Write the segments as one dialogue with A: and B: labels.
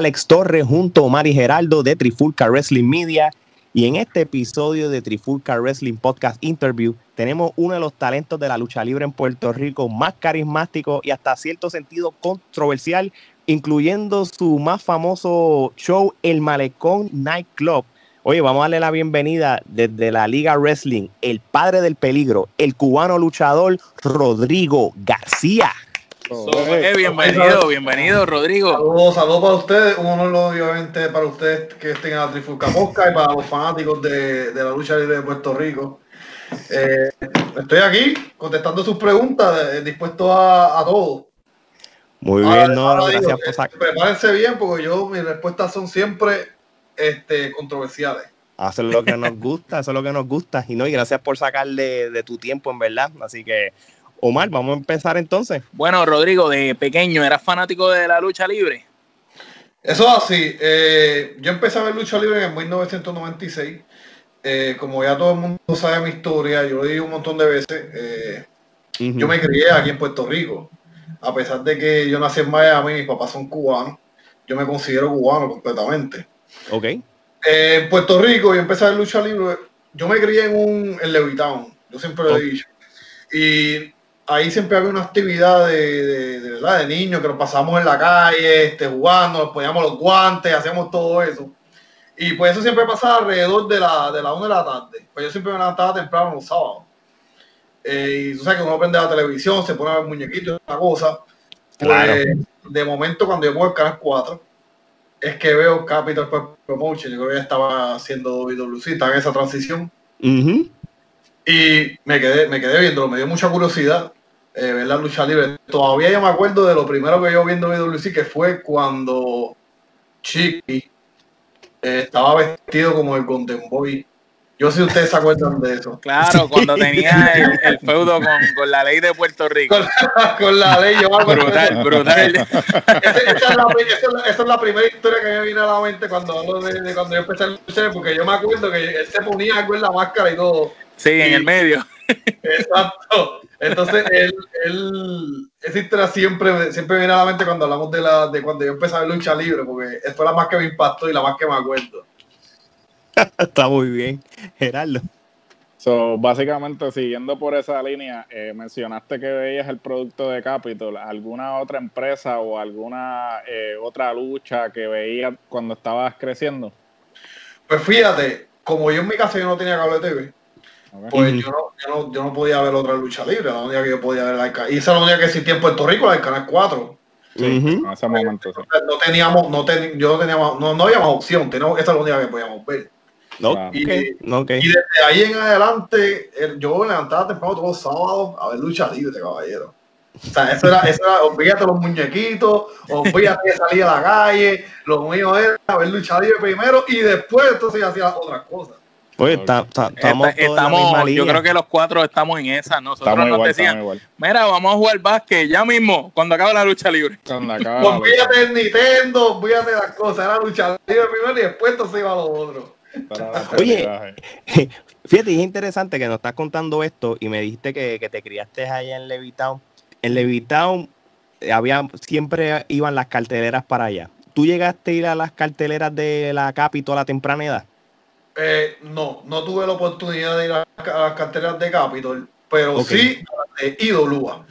A: Alex Torres junto a Mari Geraldo de Trifulca Wrestling Media. Y en este episodio de Trifulca Wrestling Podcast Interview tenemos uno de los talentos de la lucha libre en Puerto Rico más carismático y hasta cierto sentido controversial, incluyendo su más famoso show, el Malecón Night Club. Oye, vamos a darle la bienvenida desde la Liga Wrestling, el padre del peligro, el cubano luchador Rodrigo García.
B: Eh, bienvenido, bienvenido, Rodrigo.
C: Saludos, saludos para ustedes. Un honor, obviamente, para ustedes que estén en la Trifulca Mosca y para los fanáticos de, la lucha libre de Puerto Rico. Eh, estoy aquí contestando sus preguntas, eh, dispuesto a, a todo.
A: Muy bien, no, gracias
C: por Prepárense bien, porque yo, mis respuestas son siempre este, controversiales.
A: Hacer lo que nos gusta, eso es lo que nos gusta. Y no, y gracias por sacarle de tu tiempo, en verdad. Así que Omar, vamos a empezar entonces.
B: Bueno, Rodrigo, de pequeño, ¿eras fanático de la lucha libre?
C: Eso es así. Eh, yo empecé a ver lucha libre en 1996. Eh, como ya todo el mundo sabe mi historia, yo lo digo un montón de veces. Eh, yo me crié aquí en Puerto Rico. A pesar de que yo nací en Miami, mis papás son cubanos. Yo me considero cubano completamente.
A: Ok.
C: en Puerto Rico, yo empecé a ver lucha libre. Yo me crié en un en Levitown. Yo siempre lo he dicho. Y ahí siempre había una actividad de, de, ¿verdad? de niños que nos pasamos en la calle, este, jugando, nos poníamos los guantes, hacíamos todo eso. Y pues eso siempre pasaba alrededor de la, de la 1 de la tarde. Pues yo siempre me levantaba temprano los sábados. Eh, y tú sabes que uno prende la televisión, se pone a ver muñequitos y una cosa. Pues, de momento, cuando yo pongo el canal 4, es que veo Capital Promotion. Yo creo que ya estaba haciendo WC, estaba en esa transición. Y me quedé, me quedé viendo, me dio mucha curiosidad eh, ver la lucha libre. Todavía yo me acuerdo de lo primero que yo vi en WC, que fue cuando Chiqui eh, estaba vestido como el Golden Boy. Yo sé si ustedes se acuerdan de eso.
B: Claro, cuando tenía el, feudo con, la ley de Puerto Rico.
C: Con, la ley, yo
B: Brutal, brutal.
C: esa, es la, primera historia que me vino a la mente cuando hablo de, cuando yo empecé a luchar, porque yo me acuerdo que él se ponía algo en la máscara y todo.
B: Sí, en el medio.
C: Exacto. Entonces, él, él, esa historia siempre, siempre viene a la mente cuando hablamos de, la, de cuando yo empecé a ver lucha libre, porque fue la más que me impactó y la más que me acuerdo.
A: Está muy bien, Gerardo.
D: So, básicamente, siguiendo por esa línea, eh, mencionaste que veías el producto de Capitol. ¿Alguna otra empresa o alguna eh, otra lucha que veías cuando estabas creciendo?
C: Pues fíjate, como yo en mi casa yo no tenía cable TV, pues yo, no, yo, no, yo, no, podía ver otra lucha libre. La única que yo podía ver la Y esa es la única que existía en Puerto Rico, la del Canal 4.
D: Sí, en ese momento. Sí.
C: No teníamos, no ten, yo no teníamos, no, no había más opción. Teníamos, esa es la única que podíamos ver.
A: No,
C: y,
A: okay, okay.
C: y, desde ahí en adelante, yo me levantaba temprano todos los sábados a ver lucha libre, caballero. O sea, eso era, eso era, olvídate los muñequitos, olvídate de salir a la calle, lo mío era ver lucha libre primero y después entonces hacía otras cosas.
A: Oye, está, está, estamos,
B: Está, estamos yo creo que los cuatro estamos en esa. Nosotros
D: Estamos
B: nos
D: igual,
B: decían, mira, vamos a jugar básquet ya mismo, cuando acabe la lucha libre.
D: Cuando acaba la lucha.
C: Olvídate del Nintendo, olvídate de las cosas, era lucha libre primero y después entonces iba a lo otro.
D: Para la
A: Oye, Fíjate, es interesante que nos estás contando esto y me dijiste que, que te criaste allá en Levitown. En Levitown eh, había, siempre iban las carteleras para allá. ¿Tú llegaste a ir a las carteleras de la Capitol a temprana edad?
C: Eh, no, no tuve la oportunidad de ir a, a las carteras de Capitol, pero sí a las de IWA.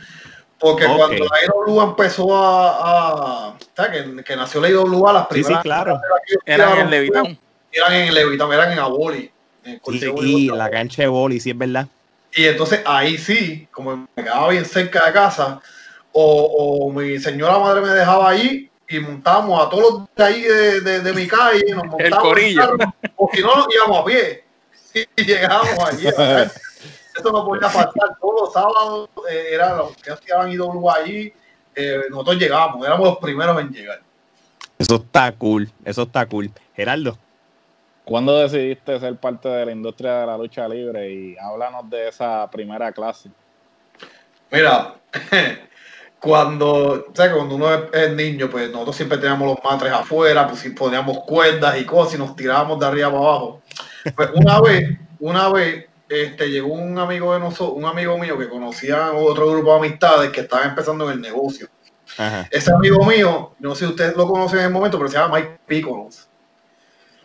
C: Porque cuando la IWA empezó a. a que, que nació la IWA, las
A: Sí,
C: primeras
A: sí, claro.
C: que ellos
B: Eran en Levitown.
C: eran en Levitown, eran en Aboli. en
A: Sí, y
C: Bolívar.
A: la cancha de boli, sí es verdad.
C: Y entonces ahí sí, como me quedaba bien cerca de casa, o, o mi señora madre me dejaba allí y montábamos a todos los de ahí de, de, de mi calle, nos montábamos en
B: corillo.
C: carro, o si no, nos íbamos a pie y llegábamos allí. Eso no podía faltar. Todos los sábados eh, eran los que hacían IW allí. eh, nosotros llegábamos, éramos los primeros en llegar.
A: Eso está cool, eso está cool. Gerardo,
D: ¿Cuándo decidiste ser parte de la industria de la lucha libre? Y háblanos de esa primera clase.
C: Mira, cuando, o sea, cuando uno es, niño, pues nosotros siempre teníamos los matres afuera, pues si poníamos cuerdas y cosas y nos tirábamos de arriba para abajo. Pues una vez, una vez, este, llegó un amigo de nosotros, un amigo mío que conocía otro grupo de amistades que estaba empezando en el negocio.
A: Ajá.
C: Ese amigo mío, no sé si ustedes lo conocen en el momento, pero se llama Mike Picolos.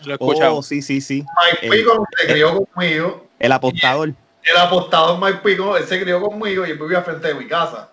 B: Lo he escuchado.
A: Oh, sí, sí, sí.
C: Mike
A: El-
C: Picolos se crió conmigo
A: El apostador.
C: el apostador Mike Pico, él se crió conmigo y él vivía frente de mi casa.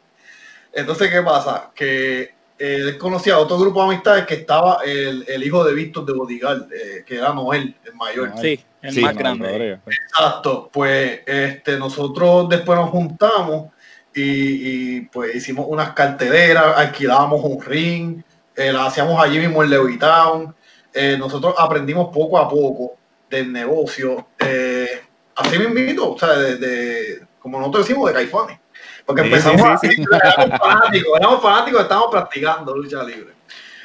C: Entonces, ¿qué pasa? Que él conocía a otro grupo de amistades que estaba el, el hijo de Víctor de Bodigal, eh, que era Noel, el mayor.
B: Sí, el
A: Sí,
B: más grande.
C: Exacto. Pues este, nosotros después nos juntamos y, y, pues hicimos unas carteleras, alquilábamos un ring, eh, la hacíamos allí mismo en Levittown. Eh, nosotros aprendimos poco a poco del negocio. Eh, así mismo, o sea, de, de- como nosotros decimos, de caifanes. Porque
A: Sí,
C: empezamos
A: sí,
C: así, éramos fanáticos, éramos fanáticos, estábamos practicando lucha libre.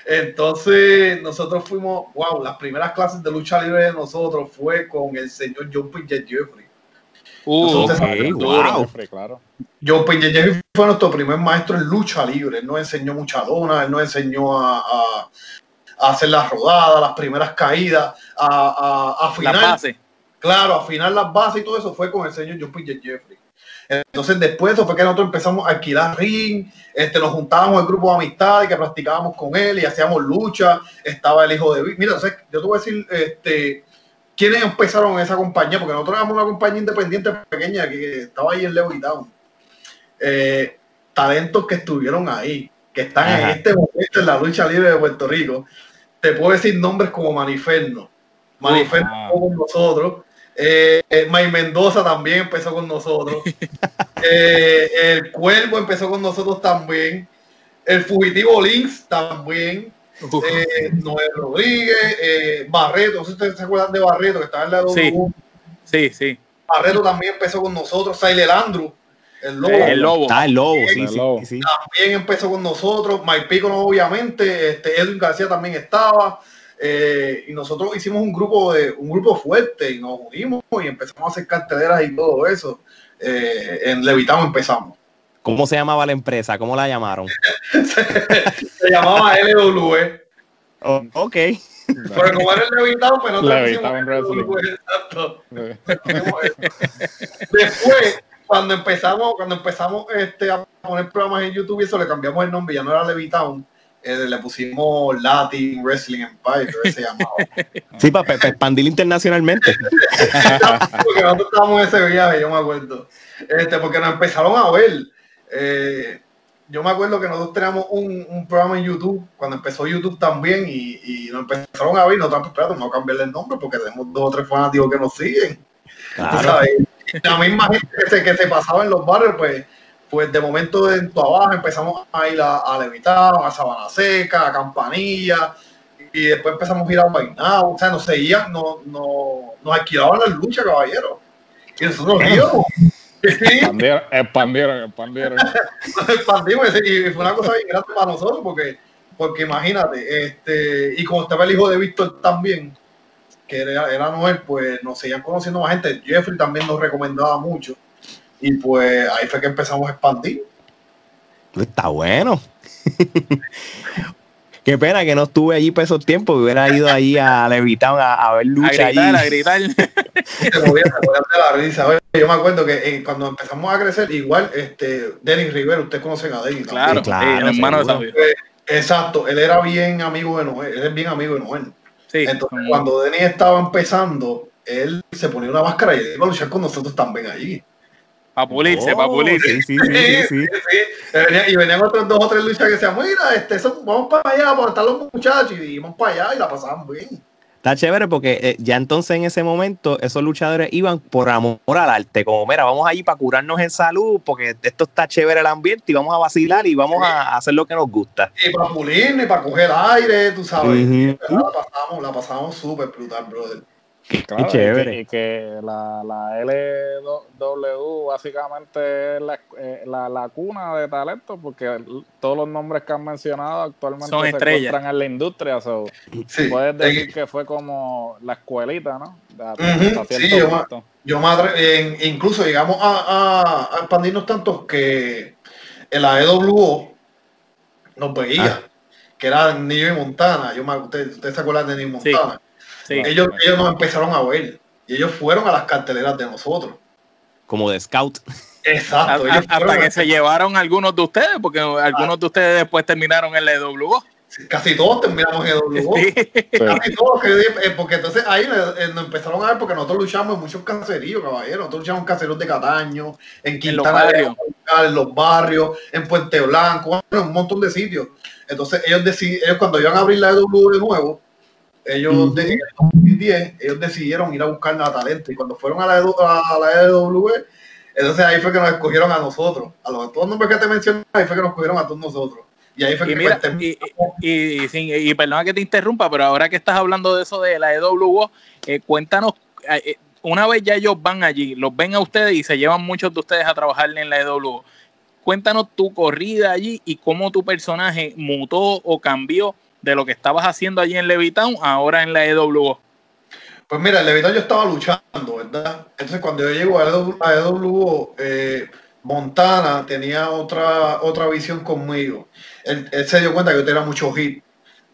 C: Entonces, nosotros fuimos, wow, las primeras clases de lucha libre de nosotros fue con el señor John Pinger Jeffrey.
B: Uh,
A: wow.
D: Jeffrey, claro.
C: John Pinger Jeffrey fue nuestro primer maestro en lucha libre. Él nos enseñó mucha dona, él nos enseñó a, a- a hacer las rodadas, las primeras caídas, a, a, a
B: La
C: afinar,
B: base.
C: claro, a afinar las bases y todo eso fue con el señor John Pinger Jeffrey. Entonces, después de eso fue que nosotros empezamos a alquilar ring, este, nos juntábamos el grupo de amistades que practicábamos con él y hacíamos lucha. Estaba el hijo de Vic. Mira, o sea, yo te voy a decir, este, quiénes empezaron en esa compañía, porque nosotros éramos una compañía independiente pequeña que estaba ahí en Levittown. Eh, talentos que estuvieron ahí, que están
A: Ajá.
C: en este momento en la lucha libre de Puerto Rico. Te puedo decir nombres como Maniferno. Maniferno con nosotros. Eh, eh, May Mendoza también empezó con nosotros. Eh, el Cuervo empezó con nosotros también. El Fugitivo Links también. Eh, Noel Rodríguez, eh, Barreto, no sé si ustedes se acuerdan de Barreto, que estaba en la
B: Sí.
C: W.
B: Sí, sí.
C: Barreto también empezó con nosotros. Saile Andrew, el lobo,
B: El lobo.
A: Está el lobo, sí,
D: El
A: sí,
D: lobo.
A: sí.
C: también empezó con nosotros. Mike Pico, obviamente. Este, Edwin García también estaba. Eh, y nosotros hicimos un grupo de un grupo fuerte y nos unimos y empezamos a hacer carteleras y todo eso. Eh, en Levitamo empezamos.
A: ¿Cómo se llamaba la empresa? ¿Cómo la llamaron?
C: Se llamaba LW.
A: Oh, ok.
C: Pero como era el Levitamo, pues no
D: Levitown Wrestling.
C: Exacto. Después, cuando empezamos, cuando empezamos este, a poner programas en YouTube y eso, le cambiamos el nombre, ya no era Levitown, le pusimos Latin Wrestling Empire, creo que se llamaba.
A: Sí, para expandir internacionalmente.
C: porque nosotros estábamos en ese viaje, yo me acuerdo. Este, porque nos empezaron a ver. Eh, yo me acuerdo que nosotros teníamos un, un, programa en YouTube, cuando empezó YouTube también, y, y nos empezaron a ver, nosotros, pues, espérate, vamos a cambiarle el nombre porque tenemos dos o tres fanáticos que nos siguen. Claro. La misma gente que se, que se pasaba en los barrios, pues, pues de momento en tu abajo empezamos a ir a, a Levitar, a Sabana Seca, a Campanilla, y después empezamos a ir a Bainao, o sea, nos seguían, no, no, nos alquilaban las luchas, caballero. Y nosotros íbamos.
D: Expandieron, expandieron, expandieron.
C: Expandimos y fue una cosa bien grande para nosotros porque, porque imagínate, este, y como estaba el hijo de Víctor también, que era, era Noel, pues nos seguían conociendo más gente. Jeffrey también nos recomendaba mucho. Y pues ahí fue que empezamos a expandir.
A: Está bueno. Qué pena que no estuve allí por esos tiempos, hubiera ido ahí a Levitown a, a, ver lucha
B: a gritar, allí. A gritar,
C: Te movía, te la risa. Yo me acuerdo que eh, cuando empezamos a crecer, igual, este, Denis Rivera, ustedes conocen a Denis.
B: Claro, claro, el hermano de Sabio.
C: Exacto, él era bien amigo de Noel, él es bien amigo de Noel. Sí, Entonces, como... cuando Denis estaba empezando, él se ponía una máscara y iba a luchar con nosotros también allí.
B: Para pulirse, oh, para pulirse.
A: Sí, sí, sí, sí,
C: sí. Y venían otros dos o tres luchas que decían, mira, este, son, vamos para allá, para estar los muchachos, y íbamos para allá y la pasaban bien.
A: Está chévere porque eh, ya entonces en ese momento esos luchadores iban por amor al arte, como mira, vamos allí para curarnos en salud, porque esto está chévere el ambiente y vamos a vacilar y vamos sí. a hacer lo que nos gusta.
C: Y para pulir, y para coger aire, tú sabes. Uh -huh. La pasamos, la pasamos súper brutal, brother.
D: Claro, Qué chévere. Y que, y que la, la, LW básicamente es la, eh, la, la, cuna de talento, porque todos los nombres que han mencionado actualmente
B: Son
D: se
B: estrellas.
D: encuentran en la industria. So, sí. Puedes decir que fue como la escuelita, ¿no? De,
C: uh -huh. sí, yo, yo madre, eh, incluso llegamos a, a, a, expandirnos tanto que en la EWO nos veía, ah. que era Niño y Montana. Yo me, ¿Ustedes usted se acuerdan de Niño y Montana? Sí. Sí. Ellos, ellos nos empezaron a ver y ellos fueron a las carteleras de nosotros.
A: Como de scout.
C: Exacto.
B: A, hasta que se llevaron algunos de ustedes, porque ah. algunos de ustedes después terminaron en la EWO.
C: Casi todos terminamos en EWO. Sí. Casi todos, que, porque entonces ahí eh, nos empezaron a ver, porque nosotros luchamos en muchos caseríos, caballeros. Nosotros luchamos en caseríos de Cataño, en Quintana, en los, en los barrios, en Puente Blanco, en un montón de sitios. Entonces ellos, deciden, ellos cuando iban a abrir la EWO de nuevo, ellos uh -huh. de, en 2010 ellos decidieron ir a buscar a talento y cuando fueron a la, a la EW entonces ahí fue que nos escogieron a nosotros. A los todos los nombres que te mencioné ahí fue que nos escogieron a todos nosotros. Y ahí fue
B: y
C: que
B: mira, y, y, y, y, perdona que te interrumpa pero ahora que estás hablando de eso de la EW eh, cuéntanos eh, una vez ya ellos van allí los ven a ustedes y se llevan muchos de ustedes a trabajar en la EW cuéntanos tu corrida allí y cómo tu personaje mutó o cambió de lo que estabas haciendo allí en Levitown ahora en la EWO?
C: Pues mira, en Levitown yo estaba luchando, ¿verdad? Entonces cuando yo llego a EWO, eh, Montana tenía otra, otra visión conmigo. Él, él, se dio cuenta que yo tenía mucho hit,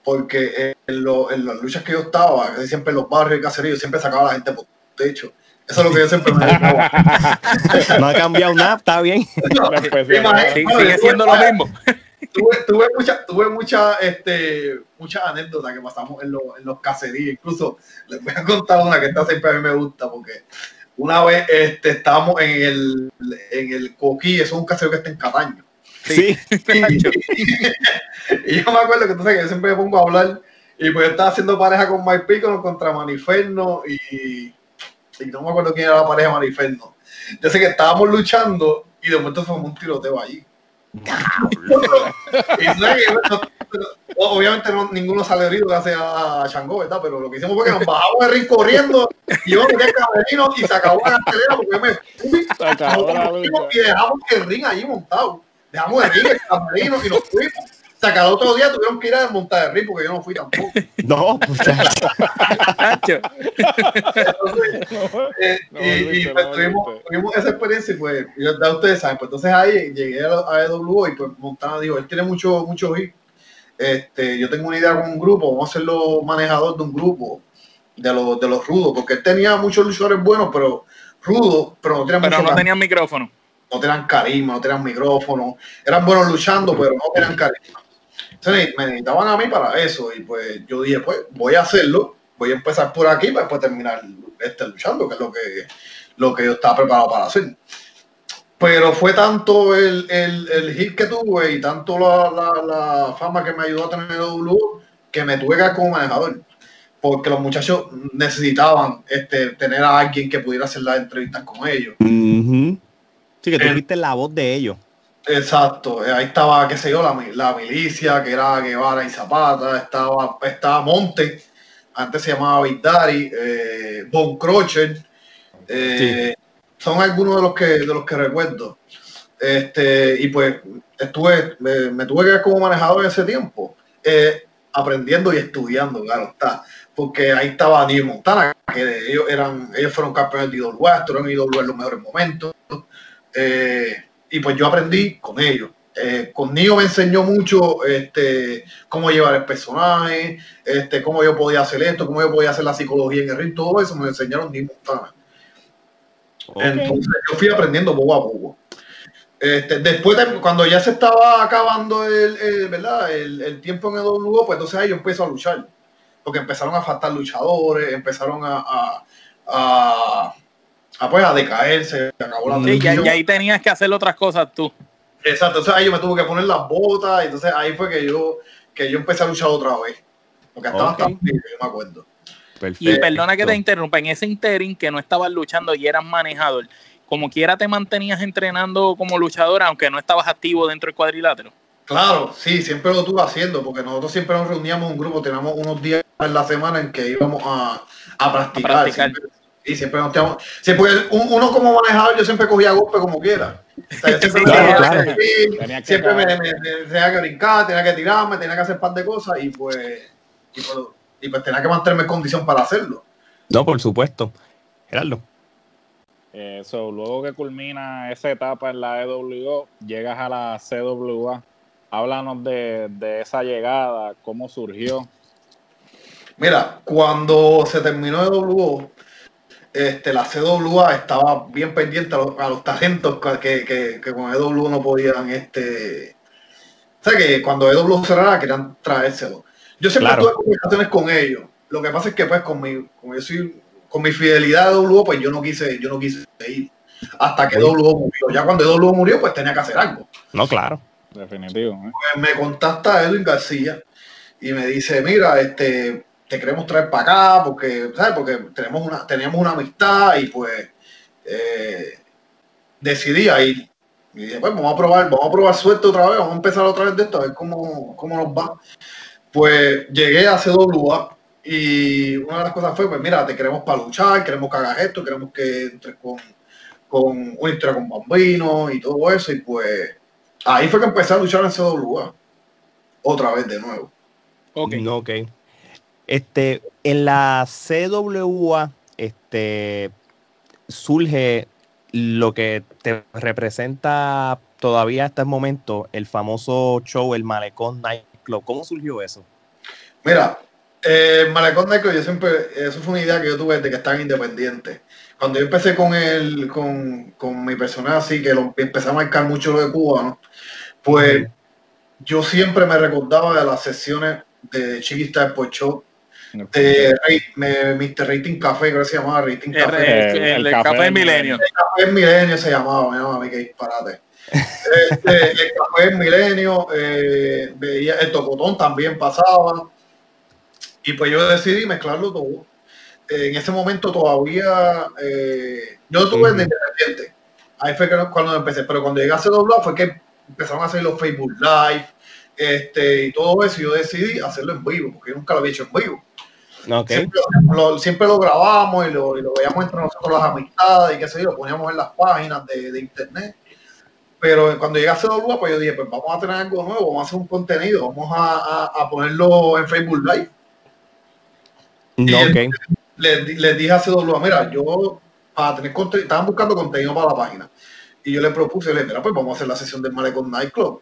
C: porque en, lo, en, las luchas que yo estaba, siempre en los barrios y caseríos, siempre sacaba a la gente por techo. Eso es lo que yo siempre me
A: No ha cambiado nada, está bien.
C: No,
B: sí, sigue siendo lo mismo
C: tuve, tuve muchas tuve mucha, este, mucha anécdotas que pasamos en, lo, en, los caseríos. Incluso les voy a contar una que esta siempre a mí me gusta porque una vez este, estábamos en el, en el Coquí, eso es un caserío que está en Cataño.
A: Sí.
C: Y, y, yo me acuerdo que entonces que yo siempre me pongo a hablar y pues yo estaba haciendo pareja con Mike Pico contra Maniferno y, y no me acuerdo quién era la pareja de Maniferno. Yo sé que estábamos luchando y de momento fue un tiroteo allí obviamente no, ninguno sale herido gracias a Changó, ¿verdad? Pero lo que hicimos fue que nos bajamos de ring corriendo y yo me camerino y se acabó la cartelera porque yo me fui y dejamos el ring allí montado. Dejamos el ring, el camerino y nos fuimos. O sea, cada otro día tuvieron que ir a desmontar el ring porque yo no fui tampoco.
A: No, muchacho.
C: entonces, eh, no, y, y pues, tuvimos, tuvimos, esa experiencia y pues, ya ustedes saben, pues entonces ahí llegué a, a EWO y pues Montana dijo, él tiene mucho, mucho hit. Este, yo tengo una idea con un grupo, vamos a hacerlo manejador de un grupo de los, de los rudos, porque él tenía muchos luchadores buenos, pero rudos, pero no tenían,
B: pero no tenían micrófono.
C: No tenían carisma, no tenían micrófono, eran buenos luchando, pero no tenían carisma. Me necesitaban a mí para eso y pues yo dije, pues voy a hacerlo, voy a empezar por aquí para después terminar este, luchando, que es lo que, lo que yo estaba preparado para hacer. Pero fue tanto el, el, hit que tuve y tanto la, la, fama que me ayudó a tener el W que me tuve que dar como manejador. Porque los muchachos necesitaban este, tener a alguien que pudiera hacer las entrevistas con ellos.
A: Sí, que tú la voz de ellos.
C: Exacto, eh, ahí estaba, qué sé yo, la, la, milicia, que era Guevara y Zapata, estaba, estaba Monte, antes se llamaba Daddy, eh, Von Crocher, eh, son algunos de los que, de los que recuerdo. Este, y pues estuve, me, tuve que ver como manejador en ese tiempo, aprendiendo y estudiando, claro está, porque ahí estaba Neil Montana, que ellos eran, ellos fueron campeones de IWA, eran IWA en los mejores momentos. Eh, y pues yo aprendí con ellos. Eh, con Nio me enseñó mucho este, cómo llevar el personaje, este, cómo yo podía hacer esto, cómo yo podía hacer la psicología en el ring, todo eso me enseñaron Nio Montana. Entonces yo fui aprendiendo poco a poco. Este, después, cuando ya se estaba acabando el, ¿verdad? el, tiempo en el WO, pues entonces ahí yo empecé a luchar. Porque empezaron a faltar luchadores, empezaron a, Ah, pues a decaerse, acabó la
B: sí, y ahí tenías que hacer otras cosas tú.
C: Exacto, entonces ahí yo me tuve que poner las botas, entonces ahí fue que yo, que yo empecé a luchar otra vez. Porque estaba okay. yo me acuerdo.
B: Y perdona que te interrumpa, en ese interim que no estabas luchando y eras manejador, como quiera te mantenías entrenando como luchador, aunque no estabas activo dentro del cuadrilátero.
C: Claro, sí, siempre lo estuve haciendo, porque nosotros siempre nos reuníamos un grupo, teníamos unos días en la semana en que íbamos a, a practicar. A practicar. Y siempre nos tenemos. uno como manejador, yo siempre cogía golpe como quiera. siempre me, tenía que brincar, tenía que tirarme, tenía que hacer un par de cosas y pues, y pues, y pues tenía que mantenerme en condición para hacerlo.
A: No, por supuesto. Gerardo.
D: Eso, luego que culmina esa etapa en la EWO, llegas a la CWA. Háblanos de, de esa llegada, cómo surgió.
C: Mira, cuando se terminó EWO, este, la CWA estaba bien pendiente a los, a talentos que, que, que, con EW no podían, este, o sea que cuando EW cerrara querían traérselo. Yo siempre tuve conversaciones con ellos. Lo que pasa es que pues con mi, con, con mi fidelidad a EW, pues yo no quise, yo no quise ir hasta que EW murió. Ya cuando EW murió, pues tenía que hacer algo.
A: No, claro.
D: Definitivo. ¿eh?
C: Pues me contacta Edwin García y me dice, mira, este, te queremos traer para acá porque, ¿sabes? Porque tenemos una, teníamos una amistad y pues eh, decidí ir. Y dije, pues vamos a probar, vamos a probar suerte otra vez, vamos a empezar otra vez de esto, a ver cómo, cómo nos va. Pues llegué a CWA y una de las cosas fue, pues mira, te queremos para luchar, queremos que hagas esto, queremos que entres con, con una historia con Bambino y todo eso. Y pues ahí fue que empecé a luchar en CWA. Otra vez de nuevo.
A: Ok. ok. Este, en la CWA, este, surge lo que te representa todavía hasta el momento, el famoso show, el Malecón Nightclub. ¿Cómo surgió eso?
C: Mira, el Malecón Nightclub, yo siempre, eso fue una idea que yo tuve desde que están independientes. Cuando yo empecé con el, con, con mi personaje así, que lo, empecé a marcar mucho lo de Cuba, ¿no? Pues yo siempre me recordaba de las sesiones de Chiquista de Show de Mr. Rating Café, creo que se llamaba Rating
B: Café. El, café, Milenio.
C: El Café Milenio se llamaba, me llamaba a mí que disparate. Este, el Café Milenio, eh, veía, el Tocotón también pasaba. Y pues yo decidí mezclarlo todo. en ese momento todavía, eh, yo tuve el independiente. Ahí fue cuando empecé, pero cuando llegué a CW fue que empezaron a hacer los Facebook Live este, y todo eso. Y yo decidí hacerlo en vivo, porque yo nunca lo había hecho en vivo. Siempre, lo, grabamos y lo, veíamos entre nosotros las amistades y qué sé yo, lo poníamos en las páginas de, internet. Pero cuando llega a CWA, pues yo dije, pues vamos a tener algo nuevo, vamos a hacer un contenido, vamos a, ponerlo en Facebook Live. les, dije a CWA, mira, yo para tener contenido, estaban buscando contenido para la página. Y yo le propuse, le mira, pues vamos a hacer la sesión del Malecón Nightclub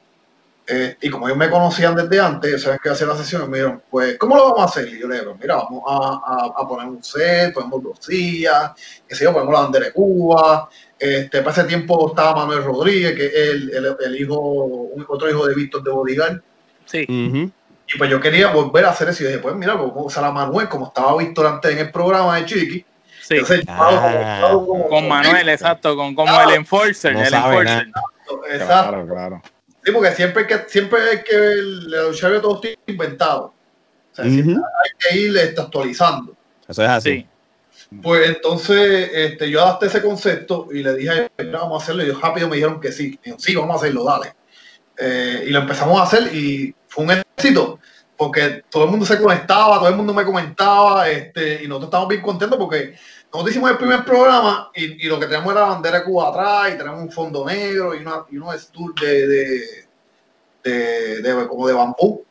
C: eh, y como ellos me conocían desde antes, saben que hacía la sesión, me dijeron, pues, ¿cómo lo vamos a hacer? Y yo le dije, mira, vamos a, a, poner un set, ponemos dos sillas, que sé yo, ponemos la bandera de Cuba. Este, para ese tiempo estaba Manuel Rodríguez, que es el, el, hijo, otro hijo de Víctor de Bodigal.
B: Sí.
C: Y pues yo quería volver a hacer eso. Y dije, pues mira, vamos a usar a Manuel, como estaba Víctor antes en el programa de Chiqui.
B: Sí.
C: Entonces, como- como-
B: Con Manuel, exacto, con como
C: Claro.
B: el enforcer,
A: No
B: el.
C: Exacto.
D: Claro, claro.
C: Sí, porque siempre hay que, siempre que la lucha libre todo está inventado. O sea, siempre hay que ir este, actualizando.
A: Eso es así.
B: Sí.
C: Pues entonces este, yo adapté ese concepto y le dije, "Mira, vamos a hacerlo. Y ellos rápido me dijeron que sí. Dijeron, sí, vamos a hacerlo, dale. Eh, y lo empezamos a hacer y fue un éxito. Porque todo el mundo se conectaba, todo el mundo me comentaba, este, y nosotros estábamos bien contentos porque nosotros hicimos el primer programa y, y lo que teníamos era la bandera de Cuba atrás y tenemos un fondo negro y, una, y unos stools de, de, de, de- como de bambú.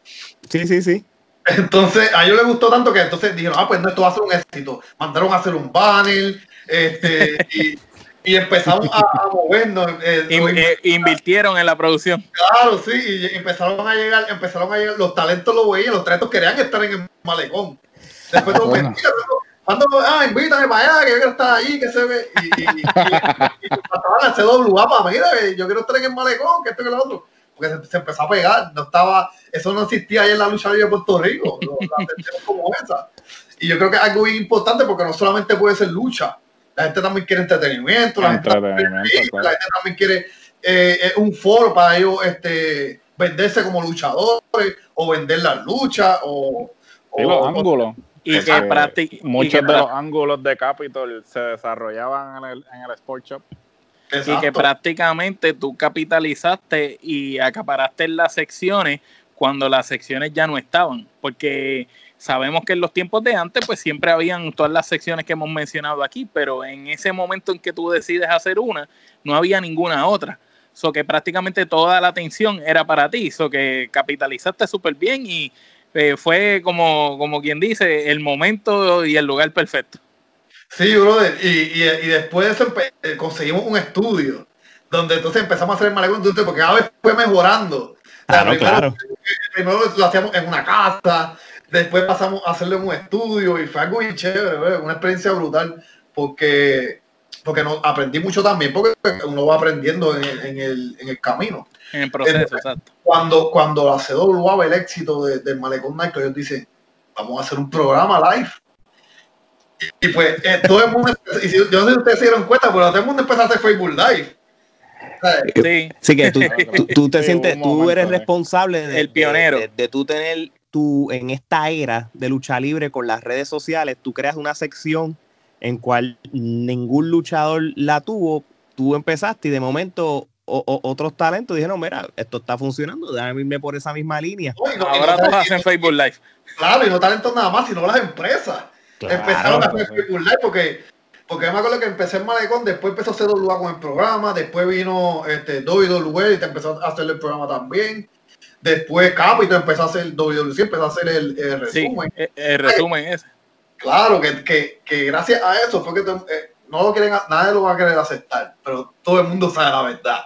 A: Sí, sí, sí.
C: Entonces, a ellos les gustó tanto que entonces dijeron, ah, pues no, esto va a ser un éxito. Mandaron a hacer un banner, este, y, y empezamos a, a movernos. eh,
B: In- eh, invirtieron en la producción.
C: claro, sí, y empezaron a llegar, empezaron a llegar, los talentos lo veían, los talentos querían estar en el malecón. Después todo,
D: Bueno.
C: mentira, cuando, ah, invítame para allá, que yo quiero estar allí, que se ve, y, y, y, y, CWA mira, que yo quiero estar en el malecón, que esto que lo otro. Porque se, se empezó a pegar, no estaba, eso no existía ahí en la lucha libre de Puerto Rico, la como esa. Y yo creo que es algo bien importante porque no solamente puede ser lucha, la gente también quiere entretenimiento, la gente también quiere
D: Entretenimiento,
C: la gente también quiere eh, eh, un foro para ellos este, venderse como luchadores o vender las luchas o,
D: Sí,
C: o-
D: los ángulos.
B: Y que
D: Muchos
B: que
D: de los ángulos de Capitol se desarrollaban en el, en el Sport Shop.
B: y que prácticamente tú capitalizaste y acaparaste las secciones cuando las secciones ya no estaban, porque sabemos que en los tiempos de antes pues siempre habían todas las secciones que hemos mencionado aquí, pero en ese momento en que tú decides hacer una, no había ninguna otra. So que prácticamente toda la atención era para ti, so que capitalizaste súper bien y eh, fue como, como quien dice, el momento y el lugar perfecto.
C: Sí, brother. Y, y, y después de eso eh, conseguimos un estudio donde entonces empezamos a hacer el malecón porque cada vez fue mejorando.
A: Claro,
C: primero-
A: claro.
C: Primero lo hacíamos en una casa, después pasamos a hacerlo en un estudio y fue algo bien chévere, ¿verdad? una experiencia brutal porque, porque no, aprendí mucho también, porque uno va aprendiendo en el, en el, en el camino.
B: En el proceso,
C: Entonces,
B: exacto.
C: Cuando, cuando la CWA ve el éxito de- del Malecón Night, ellos dicen, vamos a hacer un programa live. Y, y pues eh, todo el mundo, y si- yo no sé si ustedes se dieron cuenta, pero todo el mundo empezó a hacer Facebook Live.
B: Sí.
A: Así que tú, tú, tú te
D: Sí,
A: sientes, tú eres responsable de,
B: El pionero.
A: de, de- de tú tener tu, en esta era de lucha libre con las redes sociales, tú creas una sección en cual ningún luchador la tuvo, tú empezaste y de momento o- o- otros talentos dijeron, mira, esto está funcionando, déjame irme por esa misma línea.
C: no, y no- y
B: Ahora
C: no-
B: todos hacen Facebook Live.
C: Claro, y no talentos nada más, sino las empresas. Empezaron a hacer Facebook Live porque, porque yo me acuerdo que empecé en Malecón, después empezó CWA con el programa, después vino este, WWE y te empezó a hacer el programa también. Después Capito empezó a hacer WWC, empezó a hacer el, el
B: Sí,
C: resumen.
B: el, el resumen es.
C: Claro, que, que, que gracias a eso fue que eh, no lo quieren, nadie lo va a querer aceptar, pero todo el mundo sabe la verdad.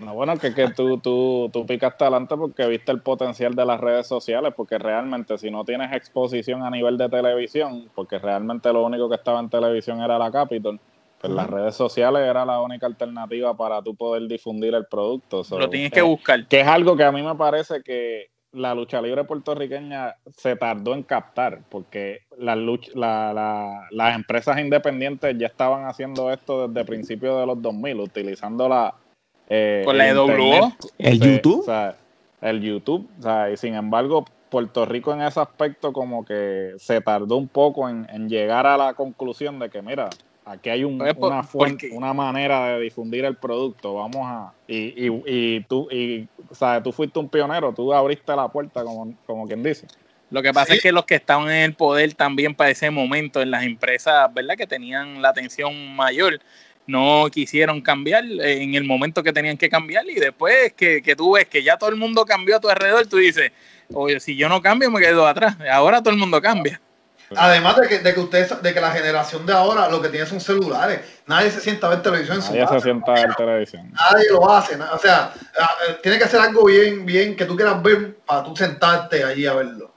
D: No, bueno, que, que tú, tú, tú picaste adelante porque viste el potencial de las redes sociales, porque realmente si no tienes exposición a nivel de televisión, porque realmente lo único que estaba en televisión era la Capitol, pues las redes sociales era la única alternativa para tú poder difundir el producto. So,
B: Lo tienes
D: eh,
B: que buscar.
D: Que es algo que a mí me parece que la lucha libre puertorriqueña se tardó en captar, porque las, luch- la- la- las empresas independientes ya estaban haciendo esto desde principios de los 2000, utilizando la... eh,
B: Con la
D: el
B: EWO.
A: El
D: Sí,
A: YouTube.
D: o sea, el YouTube, o sea, y sin embargo, Puerto Rico en ese aspecto como que se tardó un poco en, en llegar a la conclusión de que, mira, aquí hay un-
B: Pues, por-
D: una fuente,
B: porque-
D: una manera de difundir el producto, vamos a... Y, y, y tú, y, o sea, tú fuiste un pionero, tú abriste la puerta, como, como quien dice.
B: Lo que pasa
C: Sí.
B: es que los que estaban en el poder también para ese momento en las empresas, ¿verdad? Que tenían la atención mayor, no quisieron cambiar en el momento que tenían que cambiar y después que, que tú ves que ya todo el mundo cambió a tu alrededor, tú dices, oye, si yo no cambio me quedo atrás. Ahora todo el mundo cambia.
C: Además de que, de que ustedes, de que la generación de ahora lo que tiene son celulares. Nadie se sienta a ver televisión en su
D: Nadie se
C: casa.
D: sienta a ver televisión.
C: Nadie lo hace. O sea, ah, eh, tiene que ser algo bien, bien que tú quieras ver para tú sentarte allí a verlo.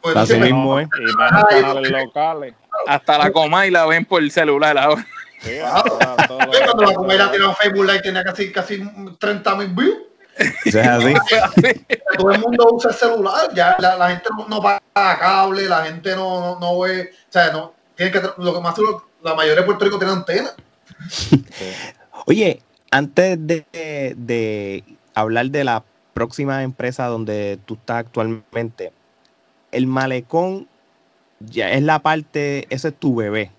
C: Pues
A: Así mismo, ¿eh?
D: Y canales locales.
B: Hasta la coma y la ven por el celular ahora.
D: Sí,
C: Claro. Cuando la comedia tiraba Facebook Live tenía casi, casi 30 mil views.
A: Eso es así.
C: Todo el mundo usa el celular, ya la, la gente no, no paga cable, la gente no, no, no ve, o sea, no, tiene que, lo que más la mayoría de Puerto Rico tiene antena.
A: Oye, antes de, de hablar de la próxima empresa donde tú estás actualmente, el malecón ya es la parte, ese es tu bebé.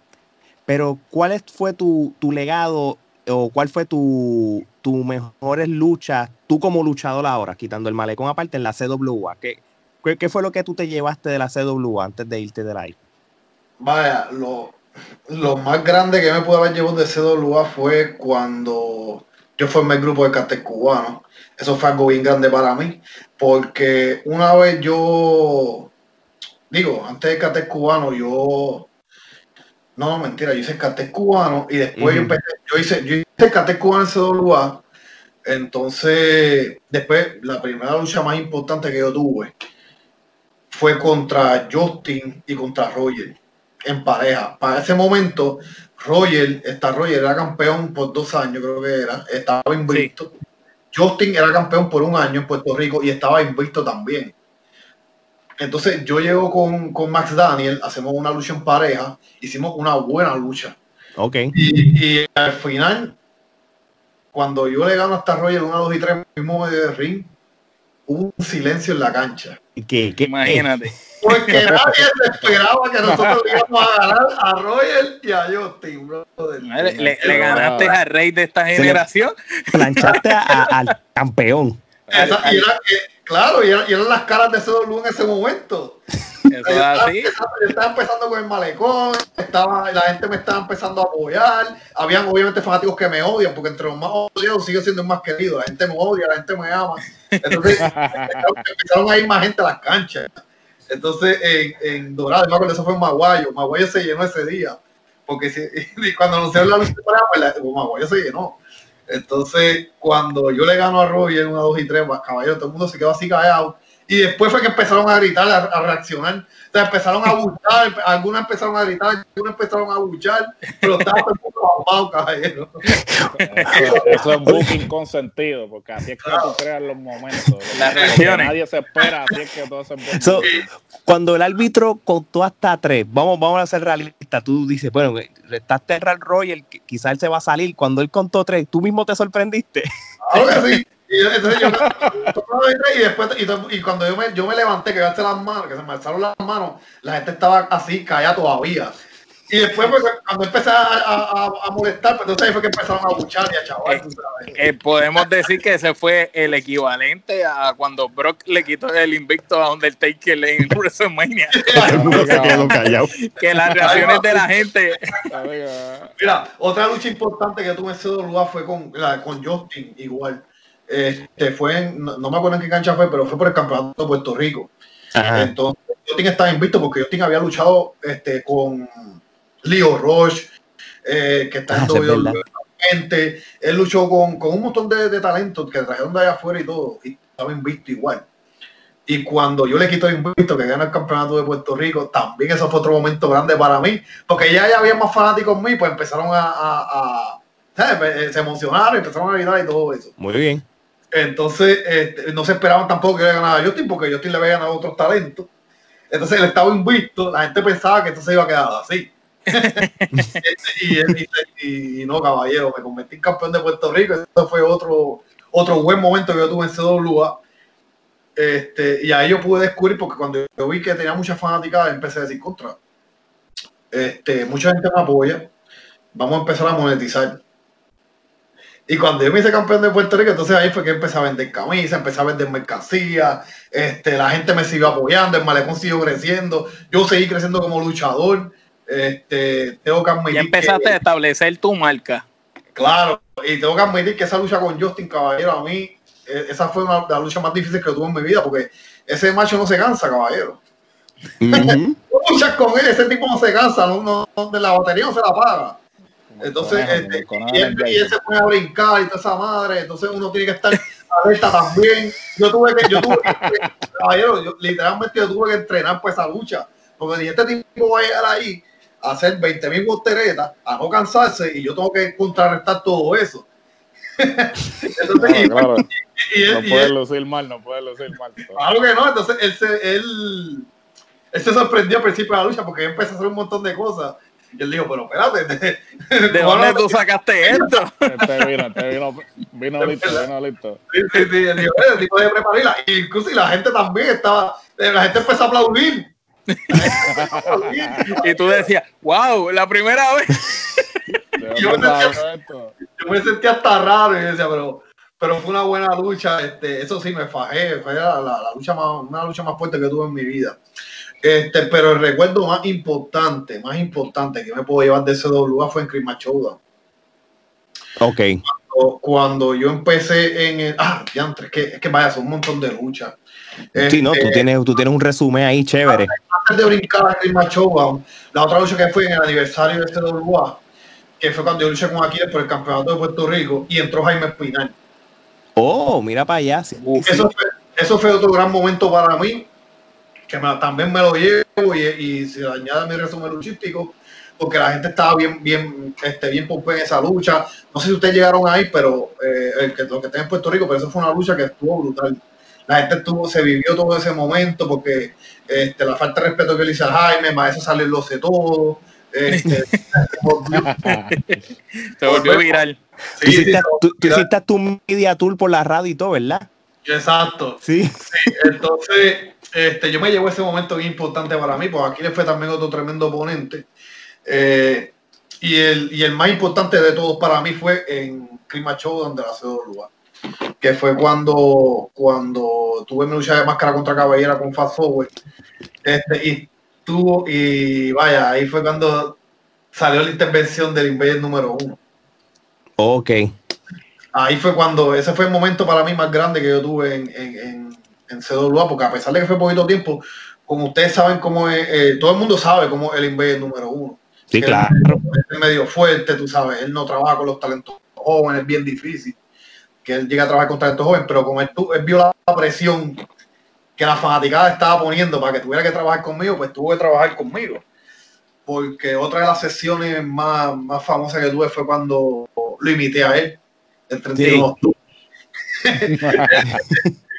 A: Pero ¿cuál es- fue tu, tu legado o cuál fue tu, tu mejores luchas, tú como luchador ahora, quitando el malecón aparte en la CWA? ¿Qué, qué, qué fue lo que tú te llevaste de la CWA antes de irte de ahí?
C: Vaya, lo, lo más grande que me pude haber llevado de CWA fue cuando yo formé el grupo de Cate Cubano. Eso fue algo bien grande para mí, porque una vez yo, digo, antes de Cate Cubano, yo, no, mentira, yo hice Cate Cubano y después yo empecé, yo hice, yo hice Cate Cubano en CWA. Entonces, después, la primera lucha más importante que yo tuve fue contra Justin y contra Roger en pareja. Para ese momento, Roger, esta Roger era campeón por dos años, creo que era, estaba invicto. Justin era campeón por un año en Puerto Rico y estaba invicto también. Entonces yo llego con, con Max Daniel, hacemos una lucha en pareja, hicimos una buena lucha.
A: Ok.
C: Y, y al final, cuando yo le gano hasta Roger una, dos y tres, mismo medio de ring, hubo un silencio en la cancha.
A: ¿Qué, qué,
B: Imagínate.
C: Porque nadie se esperaba que nosotros le íbamos a ganar a Roger y a Justin, brother.
B: Le, le- le ganaste al rey de esta generación.
A: planchaste a- a- al campeón?
C: Esa- y era- eh, claro, y, era- y eran las caras de CW en ese momento.
B: Eso es
C: estaba,
B: así.
C: empezando, yo estaba empezando con el malecón, estaba, la gente me estaba empezando a apoyar. Habían obviamente fanáticos que me odian, porque entre los más odiados sigo siendo el más querido. La gente me odia, la gente me ama. Entonces empezaron, a ir más gente a las canchas. Entonces en, en Dorado, me acuerdo, eso fue en Maguayo. Maguayo se llenó ese día. Porque si- y cuando anunciaron la lucha de pareja, pues la- pues, Maguayo se llenó. Entonces, cuando yo le gano a Roger una, dos y tres, pues, caballero, todo el mundo se quedó así callado. Y después fue que empezaron a gritar, a, a reaccionar. O sea, empezaron a buchar, algunos empezaron a gritar, algunos empezaron a buchar, pero estaba todo el mundo caballero.
D: Eso, eso es booking consentido, porque así es que tú creas los momentos.
B: Las reacciones.
D: nadie se espera, así es que todo se.
A: So, cuando el árbitro contó hasta tres, vamos, vamos a ser realistas, tú dices, bueno, restaste al Royal, quizás él se va a salir. Cuando él contó tres, tú mismo te sorprendiste.
C: Claro que sí. Y yo- entonces yo y después y, cuando yo me, yo me levanté, que alcé las manos, que se me alzaron las manos, la gente estaba así, callada todavía. Y después, pues, cuando empecé a, a, a- a molestar, pues entonces ahí fue que empezaron a buchar y a chaval. sabes.
B: Eh, podemos decir que ese fue el equivalente a cuando Brock le quitó el invicto a Undertaker en WrestleMania. Que las reacciones de la gente.
C: Mira, otra lucha importante que tuve en CWA fue con, la- con Justin, igual. Este, fue en- no, no me acuerdo en qué cancha fue, pero fue por el campeonato de Puerto Rico.
A: Ajá.
C: Entonces, Justin estaba invicto porque Justin había luchado este, con Leo Roche, eh, que está en
A: Ah,
C: WWE
A: verdad.
C: actualmente. Él luchó con, con un montón de, de talentos que trajeron de allá afuera y todo, y estaba invicto igual. Y cuando yo le quito el invicto que gana el campeonato de Puerto Rico, también eso fue otro momento grande para mí, porque ya, ya había más fanáticos míos, pues empezaron a, a- a-. Eh, se emocionaron, empezaron a gritar y todo eso.
A: Muy bien.
C: Entonces, este, no se esperaban tampoco que ganara a Justin, porque Justin le había ganado otros talentos. Entonces, él estaba invicto, la gente pensaba que esto se iba a quedar así. y, él- y- y no, caballero, me convertí en campeón de Puerto Rico. Eso fue otro, otro buen momento que yo tuve en CWA. Este, y ahí yo pude descubrir, porque cuando yo vi que tenía mucha fanática, empecé a decir contra. Este, mucha gente me apoya. Vamos a empezar a monetizar. Y cuando yo me hice campeón de Puerto Rico, entonces ahí fue que empecé a vender camisas, empecé a vender mercancía, este, la gente me siguió apoyando, el malecón siguió creciendo, yo seguí creciendo como luchador, este, tengo que admitir
B: Ya empezaste a establecer tu marca.
C: claro, y tengo que admitir que esa lucha con Justin Caballero a mí, eh, esa fue una de las luchas más difíciles que tuve en mi vida, porque ese macho no se cansa, caballero. Tú luchas con él, ese tipo no se cansa, no- de la batería no se la paga. Entonces, este, y, él, y se pone a brincar y toda esa madre, entonces uno tiene que estar alerta también. Yo tuve que, yo tuve que, caballero, yo, literalmente yo tuve que entrenar por esa lucha, porque si este tipo va a llegar ahí a hacer 20 mil volteretas, a no cansarse, y yo tengo que contrarrestar todo eso. entonces,
D: No, claro.
C: y, y él-
D: No
C: y
D: puede lucir mal, no puede lucir mal.
C: Claro que no, entonces él se, él, él se sorprendió al principio de la lucha porque él empezó a hacer un montón de cosas. Y él dijo, pero espérate, de,
B: ¿De dónde tú sacaste esto?
D: Este vino, este vino, vino listo, vino listo.
C: Sí, sí, sí, él dijo, "Eh, el tipo de prepararla. Y incluso y la gente también estaba, eh, la gente empezó a aplaudir.
B: Y tú decías, wow, la primera vez.
D: ¿De
C: Yo me? Yo sentía hasta raro y yo decía, pero, pero fue una buena lucha. Este, eso sí, me fajé. Fue la, la- la lucha más, una lucha más fuerte que tuve en mi vida. Este, pero el recuerdo más importante, más importante que me puedo llevar de ese WA fue en Showdown.
A: Ok.
C: O- Cuando yo empecé en el. Ah, diantre, es que, es que vaya, son un montón de luchas.
A: Sí, no, tú
C: Este,
A: tienes, tú tienes un resumen ahí chévere.
C: antes de brincar a Showdown, la otra lucha que fue en el aniversario de este WA, que fue cuando yo luché con Aquiles por el campeonato de Puerto Rico y entró Jaime Espinal.
A: Oh, mira para allá. sí, sí.
C: Eso fue, eso fue otro gran momento para mí, que me- también me lo llevo y, y se añade a mi resumen luchístico, porque la gente estaba bien, bien, este, bien en esa lucha. No sé si ustedes llegaron ahí, pero eh, el que, lo que está en Puerto Rico, pero eso fue una lucha que estuvo brutal. La gente estuvo, se vivió todo ese momento porque este, la falta de respeto que le hice a Jaime, más eso sale lo sé todo. Este, se volvió-
B: Se volvió viral.
A: Tú
C: sí, sí,
A: hiciste, tú- tú
C: volvió-
A: hiciste tu media tour por la radio y todo, ¿verdad?
C: Exacto.
A: Sí.
C: Entonces, este, yo me llevo ese momento bien importante para mí, porque aquí le fue también otro tremendo oponente. Eh, y, el, y el más importante de todos para mí fue en Clima Show, donde la CWA, que fue cuando, cuando tuve mi lucha de máscara contra cabellera con Fast Forward. Este, y tuvo, y vaya, ahí fue cuando salió la intervención del Invader número uno.
A: Ok.
C: Ahí fue cuando, ese fue el momento para mí más grande que yo tuve en, en, en, en CWA, porque a pesar de que fue poquito tiempo, como ustedes saben cómo es, eh, todo el mundo sabe cómo es el Invader número uno.
A: Sí,
C: Que
A: claro.
C: Él es medio fuerte, tú sabes, él no trabaja con los talentos jóvenes, es bien difícil que él llegue a trabajar con talentos jóvenes, pero como él, él vio la presión que la fanaticada estaba poniendo para que tuviera que trabajar conmigo, pues tuvo que trabajar conmigo. Porque otra de las sesiones más, más famosas que tuve fue cuando lo imité a él, el 31 de octubre.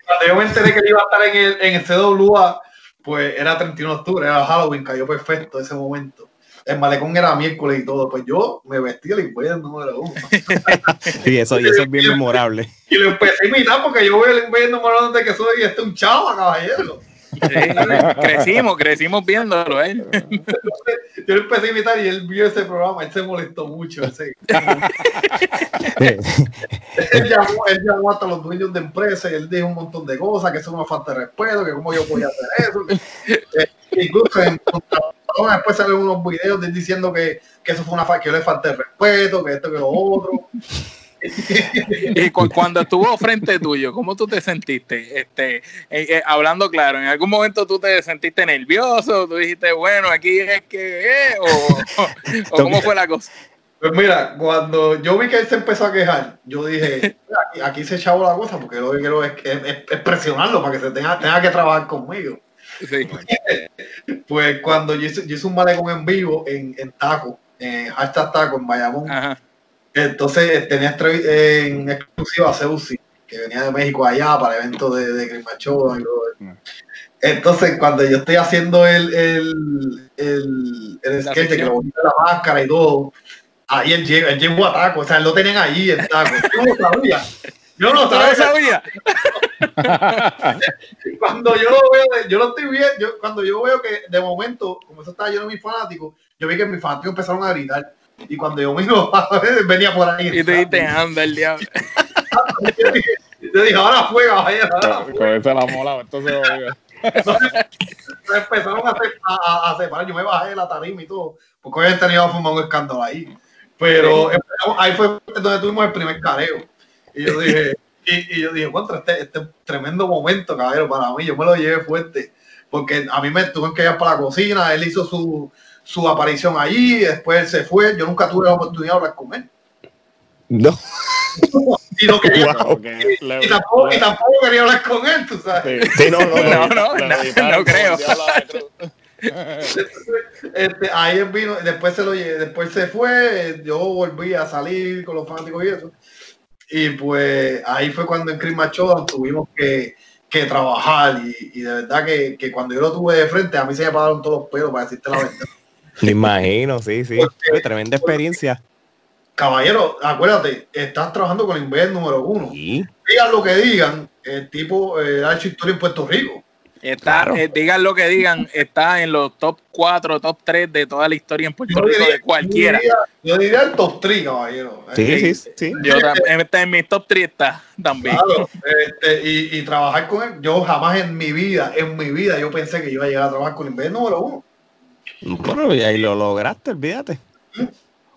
C: Cuando yo me enteré que él iba a estar en el, en el CWA, pues era 31 de octubre, era Halloween, cayó perfecto ese momento. El malecón era miércoles y todo, pues yo me vestí el Invader número uno.
A: Sí, eso, y eso es bien memorable.
C: Y lo empecé a imitar porque yo veo el Invader número uno de que soy este un chavo, caballero.
B: Crecimos, crecimos viéndolo, ¿eh?
C: Yo lo empecé a imitar y él vio ese programa, él se molestó mucho. ese- él, llamó, él llamó hasta los dueños de empresas y él dijo un montón de cosas, que eso es una falta de respeto, que cómo yo podía hacer eso. Eh, incluso en después salen unos videos de él diciendo que, que eso fue una falta, que yo le falté de respeto, que esto que lo otro.
B: Y cu- cuando estuvo frente tuyo, ¿cómo tú te sentiste? Este, eh, eh, hablando claro, ¿en algún momento tú te sentiste nervioso? ¿Tú dijiste, bueno, aquí es que es? ¿O, o cómo fue la cosa?
C: Pues mira, cuando yo vi que él se empezó a quejar, yo dije, "Mira, aquí, aquí se echaba la cosa porque lo que quiero es, es- es presionarlo para que se tenga, tenga que trabajar conmigo.
B: Sí.
C: Pues cuando yo hice, yo hice un malecón en vivo en, en Taco, en hashtag Taco, en Bayamón,
B: Ajá.
C: Entonces tenía estre- en exclusiva a Seusi, que venía de México allá para el evento de, de todo eso. Entonces, cuando yo estoy haciendo el, el, el, el sketch de que lo de la máscara y todo, ahí él llegó, él llegó a Taco, o sea, él lo tenían ahí en Taco. Yo no sabía. Yo no lo
B: ¿Tú lo
C: sabía.
B: sabías?
C: cuando yo lo veo, yo lo estoy viendo, yo, cuando yo veo que de momento, como eso estaba lleno de mis fanáticos, yo vi que mis fanáticos empezaron a gritar. Y cuando yo miro, venía por ahí.
B: Y tú dijiste, anda el diablo.
C: yo, dije, yo dije, ahora fue, caballero.
D: Con ese la mola, entonces.
C: Me empezaron a, a, a- a separar. Yo me bajé de la tarima y todo, porque hoy tenido fumar un escándalo ahí. Pero ahí fue donde tuvimos el primer careo. Y yo dije, y, y yo dije, contra este, este tremendo momento, caballero, para mí, yo me lo llevé fuerte. Porque a mí me tuve que ir para la cocina, él hizo su, su aparición allí, después él se fue. Yo nunca tuve la oportunidad de hablar con él.
A: No.
C: Y, no quería-
A: Wow.
D: Porque le-
C: y tampoco, y tampoco quería hablar con él, tú sabes.
D: sí.
A: Sí, no, no, no.
B: No, no, no, no creo.
C: Este, ahí él vino, después se lo después se fue, yo volví a salir con los fanáticos y eso. Y pues ahí fue cuando en Chris tuvimos que, que trabajar y, de verdad que, que, cuando yo lo tuve de frente a mí se me pagaron todos los pelos para decirte la verdad.
A: Me imagino, sí, sí. tremenda experiencia.
C: Caballero, acuérdate, estás trabajando con el Inver número uno. Digan lo que digan, el tipo eh, ha hecho historia en Puerto Rico.
B: Está, eh, digan lo que digan, está en los top 4, top 3 de toda la historia en Puerto Rico de cualquiera.
C: Yo diría, el top 3, caballero.
A: Sí, sí, sí.
B: Yo también, en mi top 3 está también.
C: este, y, y, trabajar con él, yo jamás en mi vida, en mi vida, yo pensé que iba a llegar a trabajar con el número uno.
A: Bueno, y ahí lo lograste, olvídate.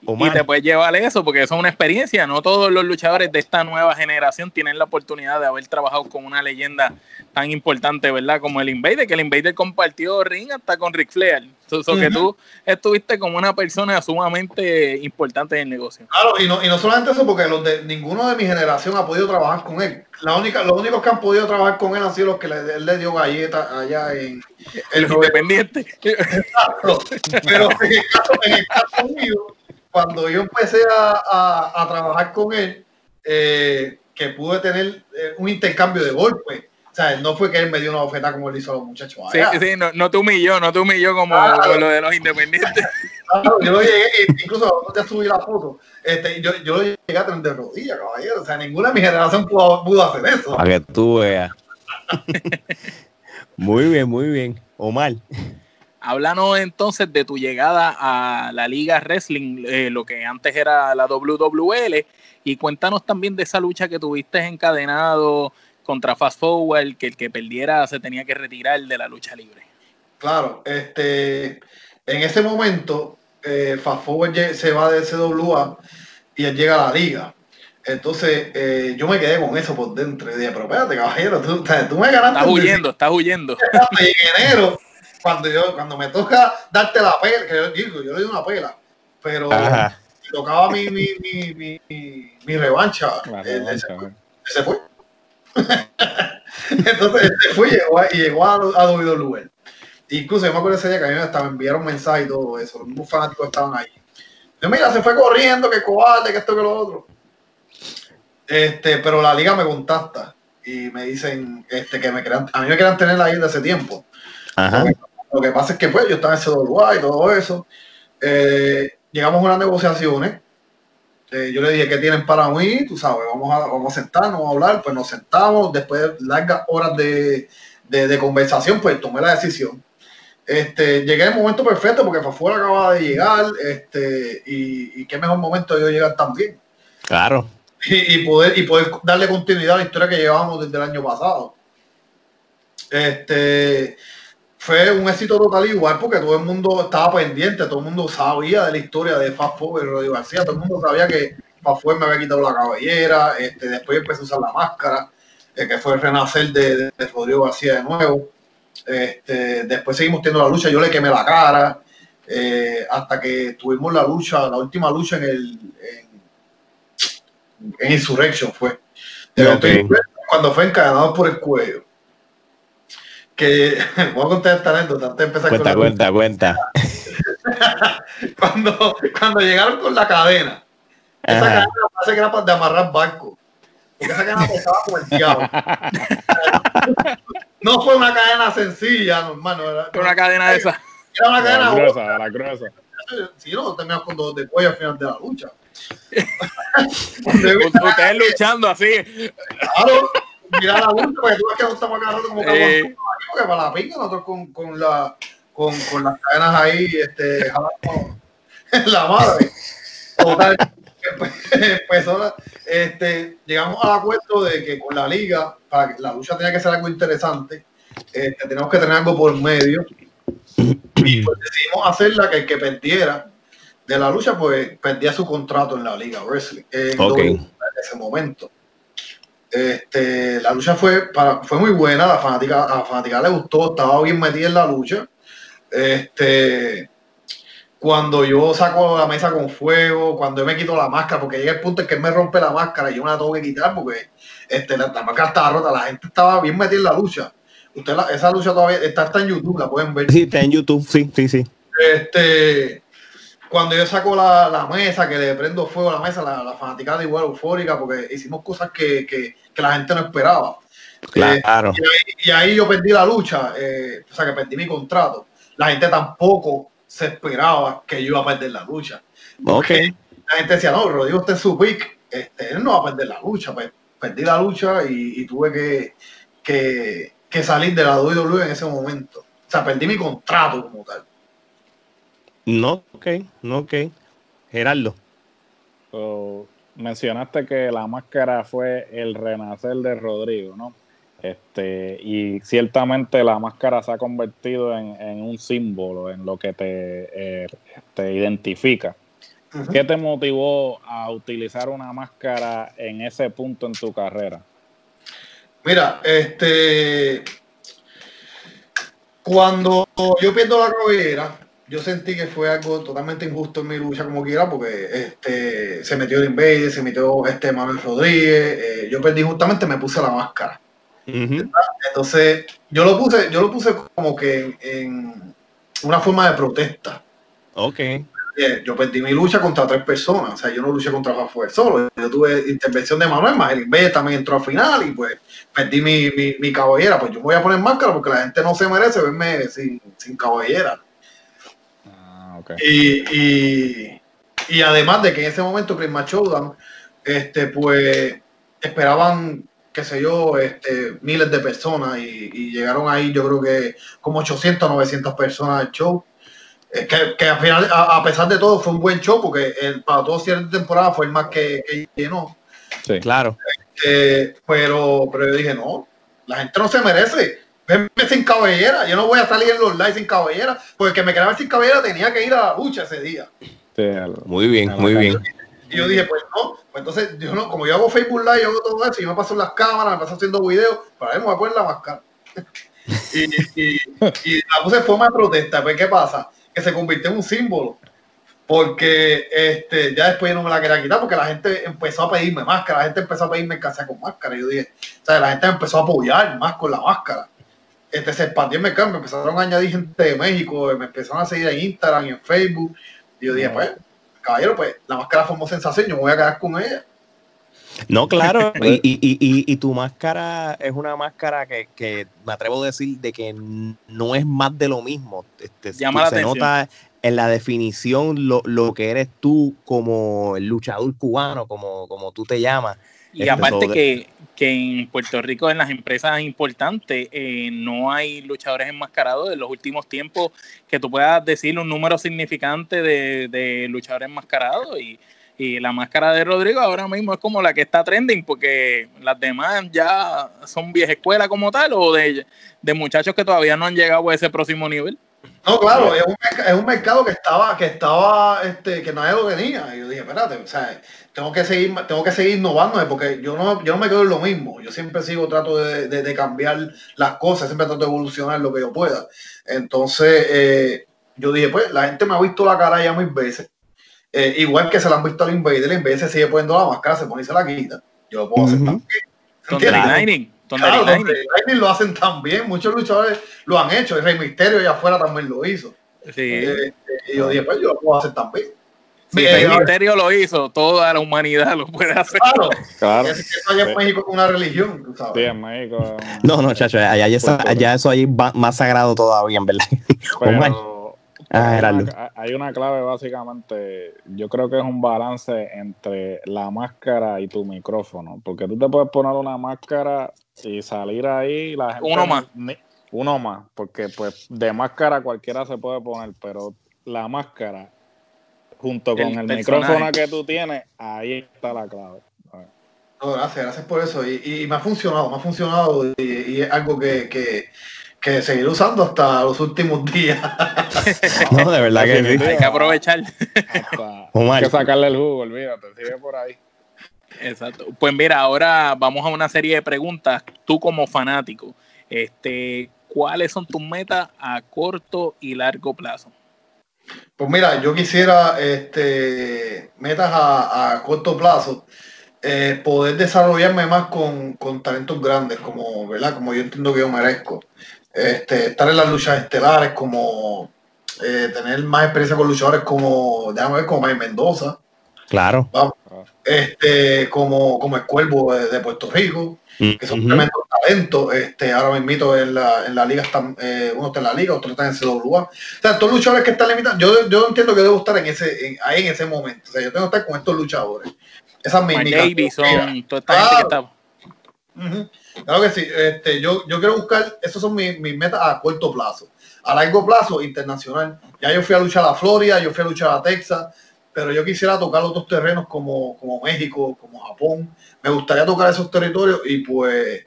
B: Y te puedes llevar eso porque eso es una experiencia. No todos los luchadores de esta nueva generación tienen la oportunidad de haber trabajado con una leyenda tan importante, ¿verdad? Como el Invader, que el Invader compartió ring hasta con Ric Flair. Eso que tú estuviste como una persona sumamente importante en el negocio.
C: Claro, y no, y no solamente eso, porque los de, ninguno de mi generación ha podido trabajar con él. La única, los únicos que han podido trabajar con él han sido los que le, él le dio galletas allá en
B: el Independiente.
C: Exacto. Pero en el caso, en el caso mío, cuando yo empecé a, a, trabajar con él, eh, que pude tener eh, un intercambio de golpes. O sea, no fue que él me dio una oferta como él hizo a los muchachos.
B: Sí, sí, no, no te humilló, no te humilló como, lo de los independientes.
C: Claro, yo lo llegué, incluso ya subí la foto, este, yo, yo lo llegué a tener de rodillas, caballero. O sea, ninguna de mi generación pudo, pudo hacer eso.
A: Para que tú veas. muy bien, muy bien. Omar.
B: Háblanos entonces de tu llegada a la Liga Wrestling, eh, lo que antes era la WWL, y cuéntanos también de esa lucha que tuviste encadenado contra Fast Forward, que el que perdiera se tenía que retirar de la lucha libre.
C: Claro, este, en ese momento eh, Fast Forward se va de CWA y él llega a la liga. Entonces eh, yo me quedé con eso por dentro y dije, pero espérate, caballero, tú, me ganaste.
B: Estás huyendo, estás huyendo.
C: En enero cuando yo, cuando me toca darte la pela, que yo digo, yo le doy una pela, pero tocaba mi, mi, mi, mi, mi revancha, se fue. Entonces se fue y llegó, y llegó a, a WWE. Incluso yo me acuerdo ese día que a mí me estaban enviaron mensajes y todo eso, los fanáticos estaban ahí. Yo, mira, se fue corriendo, que cobarde, que esto, que lo otro. Este, pero la liga me contacta y me dicen este, que me crean, a mí me querían tener ahí desde hace tiempo. Ajá. Lo que pasa es que pues yo estaba en CWA y todo eso. Eh, llegamos a unas negociaciones. Eh, yo le dije, ¿qué tienen para mí? Tú sabes, vamos a, vamos a sentarnos, vamos a hablar. Pues nos sentamos, después de largas horas de, de, conversación, pues tomé la decisión. Este, llegué en el momento perfecto porque Fafuera acababa de llegar este, y, y, qué mejor momento yo llegar también.
A: Claro.
C: Y, y, poder, y poder darle continuidad a la historia que llevábamos desde el año pasado. Este, fue un éxito total igual porque todo el mundo estaba pendiente, todo el mundo sabía de la historia de Fast Forward y Rodrigo García, todo el mundo sabía que Fast Forward me había quitado la cabellera, este, después empecé a usar la máscara, eh, que fue el renacer de, de, Rodrigo García de nuevo. Este, después seguimos teniendo la lucha, yo le quemé la cara, eh, hasta que tuvimos la lucha, la última lucha en el en, Insurrection fue. Cuando fue encadenado por el cuello que voy a contar esta anécdota antes de empezar
A: cuenta, con cuenta, cuenta.
C: cuando, cuando llegaron con la cadena, esa cadena parece que era para de amarrar barco. Porque esa cadena pesaba como el diablo. no fue una cadena sencilla, normal. No era,
B: fue una cadena de esa.
C: Era una cadena
D: la gruesa, la gruesa.
C: Si no, terminas con dos de cuello al final de la lucha.
B: Ustedes luchando así.
C: Claro, mira la lucha, porque tú ves que no estamos agarrando como eh, porque para la pinga nosotros con, con, la, con, con las cadenas ahí, este, la madre. Total, pues, este, llegamos al acuerdo de que con la liga, para que la lucha tenía que ser algo interesante, este, tenemos que tener algo por medio. Y pues decidimos hacerla que el que perdiera de la lucha, pues perdía su contrato en la liga wrestling en, en ese momento. Este, la lucha fue, para, fue muy buena, la fanática, a la fanática le gustó, estaba bien metida en la lucha. Este, cuando yo saco la mesa con fuego, cuando yo me quito la máscara, porque llega el punto en que él me rompe la máscara y yo me la tengo que quitar porque este, la, máscara estaba rota, la gente estaba bien metida en la lucha. Usted esa lucha todavía está, está en YouTube, la pueden ver.
A: Sí, está en YouTube, sí, sí, sí.
C: Este, cuando yo saco la, la, mesa, que le prendo fuego a la mesa, la, la fanaticada igual eufórica, porque hicimos cosas que, que, que la gente no esperaba.
A: Claro.
C: Eh, y, ahí, y, ahí, yo perdí la lucha, eh, o sea, que perdí mi contrato. La gente tampoco se esperaba que yo iba a perder la lucha.
A: Ok.
C: La gente decía, no, Rodrigo, usted es su pick, este, él no va a perder la lucha. Pues perdí la lucha y, y tuve que, que, que, salir de la WWE en ese momento. O sea, perdí mi contrato como tal.
A: No, ok, no, ok. Gerardo.
D: So, mencionaste que la máscara fue el renacer de Rodrigo, ¿no? Este, y ciertamente la máscara se ha convertido en, en un símbolo, en lo que te, eh, te identifica. Uh -huh. ¿Qué te motivó a utilizar una máscara en ese punto en tu carrera?
C: Mira, este, cuando yo pierdo la cabellera, yo sentí que fue algo totalmente injusto en mi lucha como quiera, porque este, se metió el Invader, se metió este Manuel Rodríguez, eh, yo perdí justamente, me puse la máscara. Uh -huh. Entonces, yo lo puse, yo lo puse como que en, en una forma de protesta.
A: Ok.
C: Yo perdí mi lucha contra tres personas, o sea, yo no luché contra Rafael solo, yo tuve intervención de Manuel, más el Invader también entró al final y pues perdí mi, mi, mi cabellera, pues yo me voy a poner máscara porque la gente no se merece verme sin, sin cabellera. Okay. Y, y, y, además de que en ese momento Chris Showdown, este, pues esperaban, qué sé yo, este, miles de personas y, y, llegaron ahí yo creo que como 800, 900 personas al show. Eh, que, que, al final, a, a, pesar de todo, fue un buen show porque el, para todo cierre de temporada fue el más que, que llenó.
A: Sí, claro.
C: Eh, pero, pero yo dije, no, la gente no se merece verme sin cabellera. Yo no voy a salir en los lives sin cabellera, porque el que me quedaba sin cabellera tenía que ir a la lucha ese día.
A: Muy bien, muy bien.
C: Y yo dije, pues no, pues entonces yo no, como yo hago Facebook Live, yo hago todo eso, y yo me paso en las cámaras, me paso haciendo videos, para ahí me voy a poner la máscara. y, y, y, la puse en forma de protesta, pues ¿qué pasa? Que se convirtió en un símbolo. Porque este, ya después yo no me la quería quitar porque la gente empezó a pedirme máscara, la gente empezó a pedirme casa con máscara. Y yo dije, o sea, la gente empezó a apoyar más con la máscara este, se expandió el mercado, me empezaron a añadir gente de México, me empezaron a seguir en Instagram y en Facebook. Y yo dije, pues, caballero, pues la máscara formó sensación, yo me voy a quedar con ella.
A: No, claro, y, y, y, y, tu máscara es una máscara que, que, me atrevo a decir de que no es más de lo mismo. Este,
B: Llama la
A: se
B: atención.
A: nota en la definición lo, lo, que eres tú como el luchador cubano, como, como tú te llamas.
B: Y este, aparte que, que, en Puerto Rico, en las empresas importantes, eh, no hay luchadores enmascarados en los últimos tiempos que tú puedas decir un número significante de, de luchadores enmascarados. Y, y, la máscara de Rodrigo ahora mismo es como la que está trending, porque las demás ya son vieja escuela como tal, o de, de muchachos que todavía no han llegado a ese próximo nivel.
C: No, claro, es un, es un, mercado que estaba, que estaba, este, que nadie lo tenía. Y yo dije, espérate, o sea, tengo que seguir, tengo que seguir innovando porque yo no, yo no me quedo en lo mismo. Yo siempre sigo, trato de, de, de cambiar las cosas, siempre trato de evolucionar lo que yo pueda. Entonces, eh, yo dije, pues, la gente me ha visto la cara ya mil veces. Eh, igual que se la han visto al Invader, el Invader se sigue poniendo la máscara, se pone y se la quita. Yo lo puedo hacer uh -huh.
B: también.
C: Claro, Lightning lo hacen también, muchos luchadores lo han hecho, el Rey Misterio allá afuera también lo hizo.
B: Sí.
C: Eh, y yo dije, pues yo lo puedo hacer también.
B: Si sí, el Misterio lo hizo, toda la humanidad lo puede hacer.
C: Claro, claro. Es que eso allá en México es una religión, tú sabes.
D: Sí, en México.
A: No, no, chacho, allá, allá, allá eso ahí va más sagrado todavía, en verdad.
D: Pero, Ah, hay, una, hay, una, clave básicamente, yo creo que es un balance entre la máscara y tu micrófono, porque tú te puedes poner una máscara y salir ahí la gente,
B: uno más,
D: ni, uno más, porque pues de máscara cualquiera se puede poner, pero la máscara junto con el, el micrófono que tú tienes, ahí está la clave.
C: No, gracias, gracias por eso y, y, me ha funcionado, me ha funcionado y, y es algo que, que que seguir usando hasta los últimos días.
A: no, de verdad que sí.
B: Hay que aprovechar.
D: Hay que sacarle el jugo, olvídate, sigue por ahí.
B: Exacto. Pues mira, ahora vamos a una serie de preguntas. Tú como fanático, este, ¿cuáles son tus metas a corto y largo plazo?
C: Pues mira, yo quisiera este, metas a, a corto plazo. Eh, poder desarrollarme más con, con, talentos grandes, como, ¿verdad? como yo entiendo que yo merezco este, estar en las luchas estelares como eh, tener más experiencia con luchadores como, déjame ver, como Mike Mendoza.
A: Claro.
C: Vamos, este, como, como el Cuervo de, de Puerto Rico, que son tremendos talentos. Este, ahora mismo en la, en la liga están, eh, uno está en la liga, otro está en CWA. O sea, todos los luchadores que están limitados, yo, yo entiendo que debo estar en ese, en, ahí en ese momento. O sea, yo tengo que estar con estos luchadores. Esa es mi, mi
B: Davison, toda esta gente que está.
C: Claro que sí. Este, yo, yo quiero buscar, esos son mis, mis metas a corto plazo. A largo plazo, internacional. Ya yo fui a luchar a Florida, yo fui a luchar a Texas, pero yo quisiera tocar otros terrenos como, como México, como Japón. Me gustaría tocar esos territorios y pues,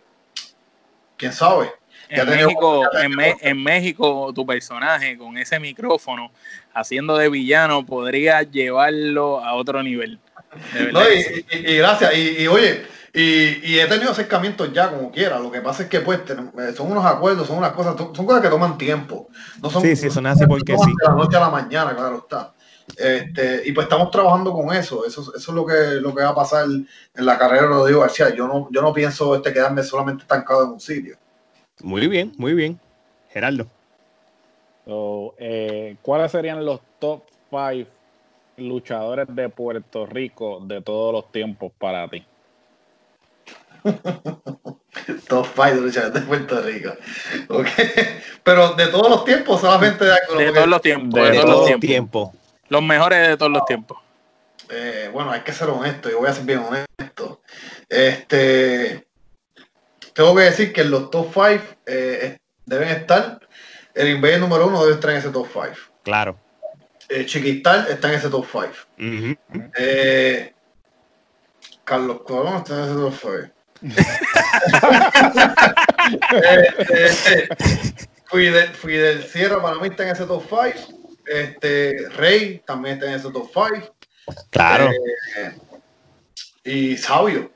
C: quién sabe.
B: En México, en, Me- en México, tu personaje con ese micrófono haciendo de villano podría llevarlo a otro nivel. De verdad
C: No, y, y- y gracias. Y, y oye, y, y he tenido acercamientos ya como quiera. Lo que pasa es que pues eh, son unos acuerdos, son unas cosas, son, cosas que toman tiempo. No son,
A: Sí, sí, son así porque
C: no
A: sí.
C: De la noche a la mañana, claro está. Este, y pues estamos trabajando con eso. Eso, eso es lo que, lo que va a pasar en la carrera de Rodrigo García. Yo no, yo no pienso este, quedarme solamente estancado en un sitio.
A: Muy bien, muy bien. Gerardo.
D: So, eh, ¿Cuáles serían los top 5 luchadores de Puerto Rico de todos los tiempos para ti?
C: Top five de luchadores de Puerto Rico. Ok. Pero de todos los tiempos, solamente de.
B: De todos los tiempos,
D: de
B: de,
A: De
B: todos
A: todo
B: los
A: el
B: tiempos.
A: tiempo.
B: Los mejores de todos los tiempos.
C: Eh, bueno, hay que ser honesto, yo voy a ser bien honesto. Este, tengo que decir que en los top 5 deben estar, el Invader número uno debe estar en ese top 5.
A: Claro.
C: Eh, Chiquistal está en ese top 5.
A: Ujú.
C: Eh, Carlos Colón está en ese top 5. este, Fidel, Fidel Sierra para mí está en ese top 5. Este, Rey también está en ese top 5.
A: Claro.
C: Eh, y Sabio.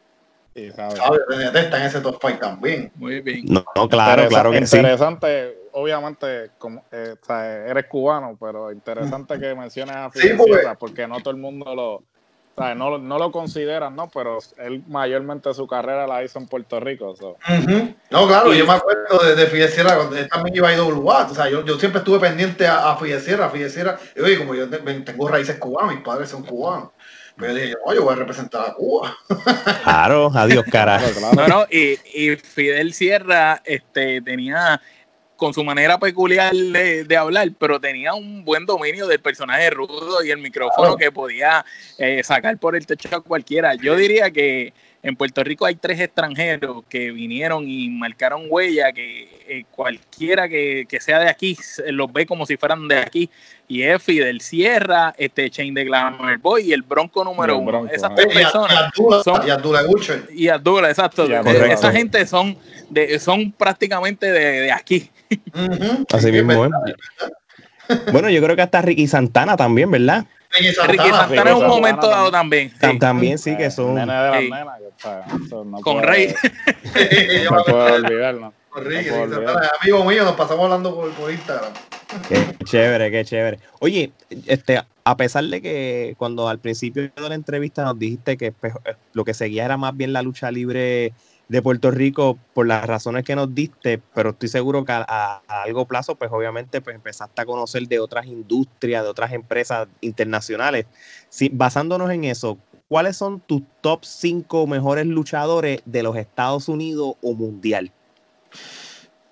D: Sí.
C: Sabio está en ese top 5 también.
B: Muy bien.
A: No, no, claro,
D: Interesa-
A: claro que sí.
D: Interesante, obviamente, como, eh, o sea, eres cubano, pero interesante que menciones a
C: Sí,
D: Fidel
C: porque-
D: Sierra, porque no todo el mundo lo, o sea, no, lo- no lo consideran, ¿no? Pero él mayormente su carrera la hizo en Puerto Rico. so.
C: No, claro,
B: Y-
C: yo me acuerdo de, de Fidel Sierra cuando él también iba a IWA. O sea, yo, yo siempre estuve pendiente a, a Fidel Sierra, a Fidel Sierra. Y oye, como yo te- tengo raíces cubanas, mis padres son cubanos. Pero yo dije, oye, voy a representar a Cuba.
A: Claro, adiós, cara.
D: Claro, claro.
B: No, no, y, y Fidel Sierra este, tenía con su manera peculiar de, de hablar, pero tenía un buen dominio del personaje rudo y el micrófono
C: Claro.
B: que podía eh, sacar por el techo a cualquiera. Yo diría que en Puerto Rico hay tres extranjeros que vinieron y marcaron huella, que eh, cualquiera que, que sea de aquí se los ve como si fueran de aquí. Y es Fidel Sierra, este Chain de Glamour Boy y el Bronco número
D: El
B: uno.
D: Bronco,
B: Esas
D: ah.
B: tres
C: Y a- y
B: personas
C: Abdullah,
B: son-
C: y Abdullah Gulcher.
B: y Abdullah, exacto.
D: Y
B: De-
D: Abdullah.
B: Esa gente son de, son prácticamente de, de aquí.
A: Así
C: Sí,
A: mismo, ¿eh? Bueno, yo creo que hasta Ricky Santana también, ¿verdad?
C: Ricky
B: Ricky
C: Santana.
B: Santana en un
D: Santana
B: momento dado
D: también.
B: también. sí.
A: También sí que
D: Eh,
A: son.
B: Sí.
D: no
B: Con Rey.
D: No puedo olvidarlo.
C: con Ricky,
D: no puedo
C: Ricky
D: olvidar.
C: Amigo mío, nos pasamos hablando por, por Instagram.
A: Qué chévere, qué chévere. Oye, este, a pesar de que cuando al principio de la entrevista nos dijiste que pues, eh, lo que seguía era más bien la lucha libre de Puerto Rico por las razones que nos diste, pero estoy seguro que a, a- a largo plazo, pues obviamente pues empezaste a conocer de otras industrias, de otras empresas internacionales. Sí, basándonos en eso, ¿cuáles son tus top 5 mejores luchadores de los Estados Unidos o mundial?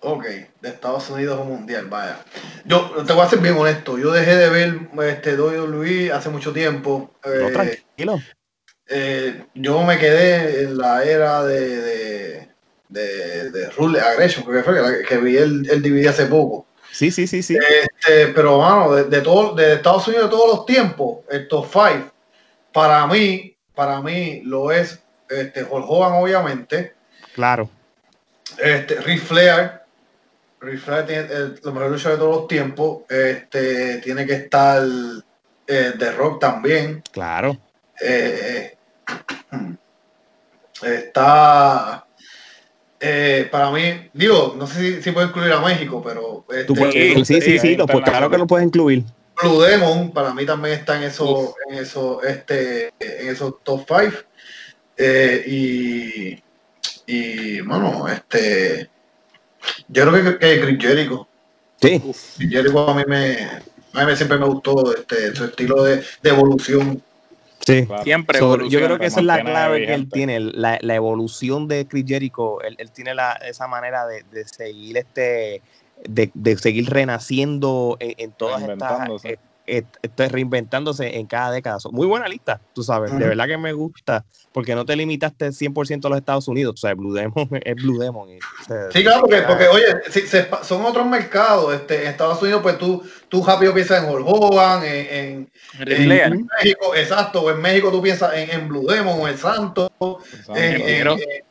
C: Ok, de Estados Unidos o mundial, vaya. Yo te voy a ser bien honesto, yo dejé de ver este WWE hace mucho tiempo.
A: No,
C: Eh,
A: tranquilo.
C: Eh, yo me quedé en la era de, de, de, de Rule Aggression, que fue que, vi el, el DVD hace poco.
A: Sí, sí, sí, sí.
C: Este, pero mano, de, de todo, de Estados Unidos de todos los tiempos, el top 5, para mí, para mí lo es este, Hulk Hogan, obviamente,
A: Claro.
C: este, Ric Flair, Ric Flair tiene el, mejor luchador de todos los tiempos, este, tiene que estar eh, The Rock también,
A: Claro.
C: Eh, está eh, para mí, digo, no sé si, si puedo incluir a México, pero este,
A: Tú puedes-
B: Sí,
A: sí, sí, sí,
B: sí,
A: lo- pues, claro que lo puedes incluir.
C: Blue Demon para mí también está en esos, en esos, este, en esos top 5. y, y bueno, este, yo creo que, que Chris Jericho.
A: Sí,
C: Jericho a mí me, A mí siempre me gustó este, su estilo de, de evolución.
A: Sí,
D: Claro.
B: Siempre
A: So, yo creo que esa es la clave que él tiene, la, la evolución de Chris Jericho. Él, él tiene la, esa manera de, de seguir este, de, de seguir renaciendo en, en todas estas, este, reinventándose en cada década. So, muy buena lista, tú sabes, de verdad que me gusta, porque no te limitaste 100% a los Estados Unidos, o sea, Blue Demon es Blue Demon. y, o sea,
C: Sí, claro, porque, porque oye, si- se- son otros mercados. Este, en Estados Unidos, pues tú, tú rápido piensas en Hulk Hogan, en, en, en. México, exacto, o en México tú piensas en, en Blue Demon o en Santos.
D: Exacto.
C: en-
B: El
C: en-
B: Negro.
C: en-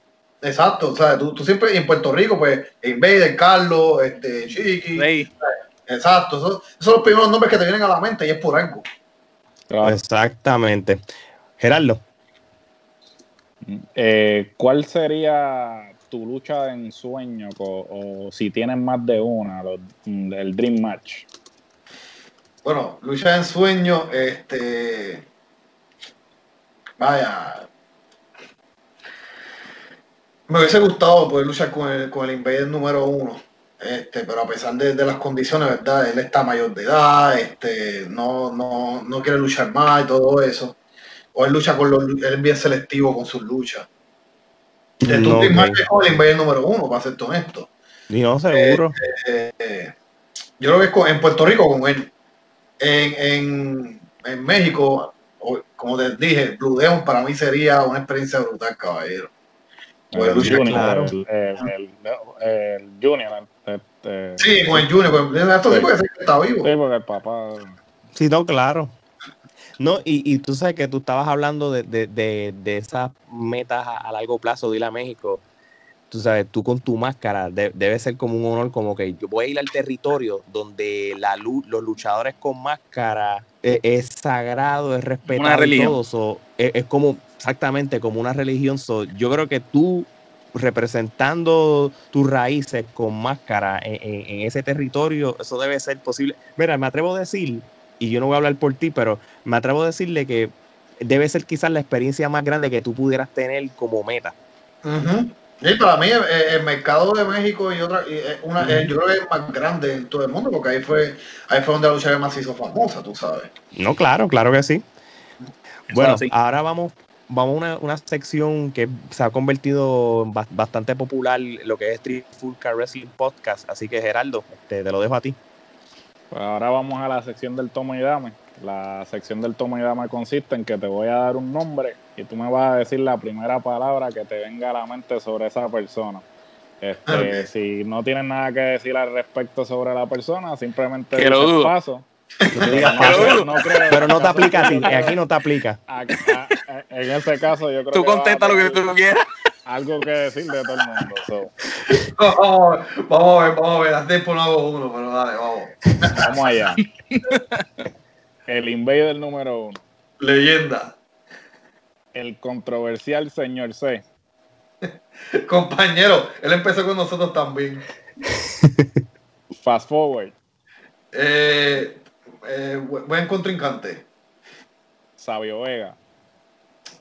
C: exacto, o sea, tú, tú siempre en Puerto Rico, pues Invader, Carlos, este, Chiqui.
B: Rey.
C: Exacto, esos, esos son los primeros nombres que te vienen a la mente y es por algo.
D: Claro.
A: Exactamente. Gerardo,
D: Eh, ¿Cuál sería tu lucha de ensueño o si tienes más de una, los- el Dream Match?
C: Bueno, lucha en sueño, este. Vaya. Me hubiese gustado poder luchar con el, con el Invader número uno. Este, pero a pesar de, de las condiciones, ¿verdad? Él está mayor de edad, este, no, no, no quiere luchar más y todo eso. O él lucha con los, él es bien selectivo con sus luchas. De
A: No,
C: tu Dream
A: ok.
C: Match es con el número uno, para serte honesto.
A: y no, seguro.
C: Eh, yo es con- en Puerto Rico con él. En, en, en México, como te dije, Blue Demon para mí sería una experiencia brutal, caballero.
D: El
C: luchar,
D: Junior,
A: claro.
D: el, el- el- el Junior. Este,
C: Sí, con el Junior, con el, esto sí
D: Sí.
C: puede ser que está vivo.
D: sí, porque el papá.
A: Sí, no, claro. No, y, y tú sabes que tú estabas hablando de, de, de, de esas metas a, a largo plazo de ir a México. Tú sabes, tú con tu máscara de- debe ser como un honor, como que yo voy a ir al territorio donde la los luchadores con máscara eh, es, sagrado, es respetado.
B: Una religión.
A: todo, so, es, es como, exactamente, como una religión. so, yo creo que tú representando tus raíces con máscara en, en- en ese territorio, eso debe ser posible. Mira, me atrevo a decir, y yo no voy a hablar por ti, pero me atrevo a decirle que debe ser quizás la experiencia más grande que tú pudieras tener como meta.
C: Ujú. Sí, para mí eh, el mercado de México y otra, y, eh, una, eh, yo creo que es más grande en todo el mundo, porque ahí fue, ahí fue donde la lucha más se hizo famosa, tú sabes.
A: No, claro, claro que sí. Bueno, ahora vamos, vamos a una, una sección que se ha convertido en ba- bastante popular, lo que es Street Full Car Wrestling Podcast. Así que Gerardo, este, te lo dejo a ti.
D: Pues ahora vamos a la sección del toma y dame. La sección del toma y dame consiste en que te voy a dar un nombre y tú me vas a decir la primera palabra que te venga a la mente sobre esa persona. Este. Si no tienes nada que decir al respecto sobre la persona, simplemente
B: Que lo
D: dices
B: dudo.
D: paso.
A: Digas
D: no creo-
A: pero no te aplica a ti, aquí no te aplica.
D: a- a- en ese caso, yo creo
B: Tú
D: que a
B: contesta lo que tú quieras.
D: Algo que decir de todo el mundo. so,
C: vamos, vamos a ver, vamos a ver, hace tiempo no hago uno, pero dale, vamos.
D: vamos allá. El Invader número uno.
C: Leyenda.
D: El controversial señor C.
C: Compañero, él empezó con nosotros también.
D: Fast forward.
C: Eh, eh, bu- buen contrincante.
D: Sabio Vega.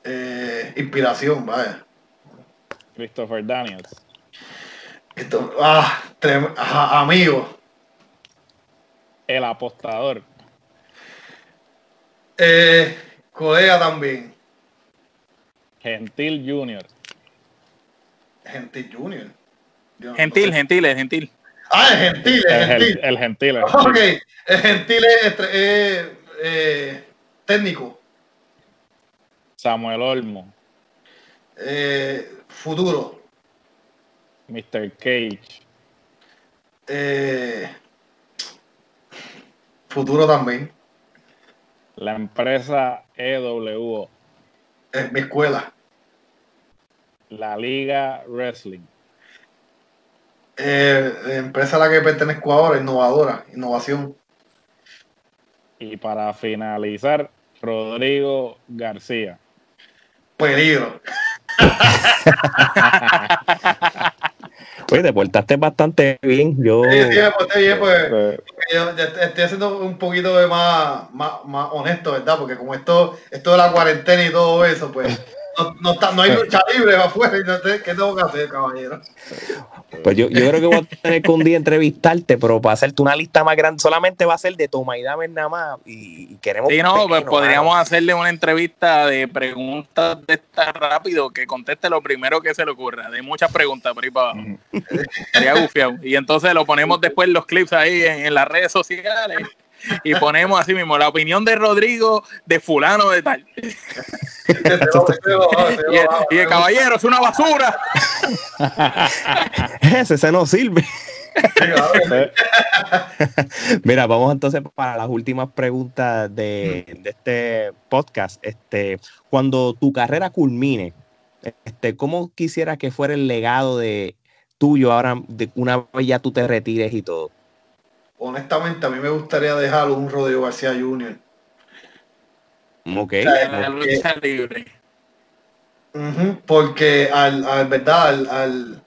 C: Eh, inspiración, vaya.
D: Christopher Daniels.
C: Esto, ah, trem- ajá, amigo.
D: El apostador.
C: Eh, colega también.
D: Gentil Junior.
C: Gentil Junior. Yo
B: Gentil,
C: sé.
B: gentil, es gentil.
C: Ah, es gentil, es
D: El,
C: gentil.
D: gen- el gentil. el
C: Ok,
D: gentil.
C: el gentil es eh, eh, técnico.
D: Samuel Olmo.
C: Eh, futuro.
D: Mr. Cage.
C: Eh, futuro también.
D: La empresa EWO.
C: Es mi escuela.
D: La Liga Wrestling.
C: Eh, empresa a la que pertenezco ahora, innovadora, innovación.
D: Y para finalizar, Rodrigo García.
C: Peligro.
A: Oye, te portaste bastante bien. Yo,
C: Sí, sí, me porté bien, pues,
D: Eh,
C: yo estoy haciendo un poquito de más, más, más honesto, ¿verdad? Porque como esto, esto de la cuarentena y todo eso, pues no, está, no hay lucha libre afuera. ¿Qué tengo que hacer, caballero?
A: Pues yo, yo creo que voy a tener que un día entrevistarte, pero para hacerte una lista más grande, solamente va a ser de toma y dame nada más. Y, queremos.
B: Sí, no, pues podríamos hacerle una entrevista de preguntas de esta rápido que conteste lo primero que se le ocurra. De muchas preguntas por ahí para abajo. Sería gufiado. Y entonces lo ponemos después los clips ahí en las redes sociales y ponemos así mismo la opinión de Rodrigo de fulano de tal. y, el, caballero es una basura.
A: Ese se no sirve. Mira, vamos entonces para las últimas preguntas de, este podcast. Este, cuando tu carrera culmine, este, ¿cómo quisiera que fuera el legado de tuyo ahora, de una vez ya tú te retires y todo?
C: Honestamente, a mí me gustaría dejarlo un Rodrigo García Jr.
A: Ok.
B: la lucha libre.
C: porque al, al verdad, al,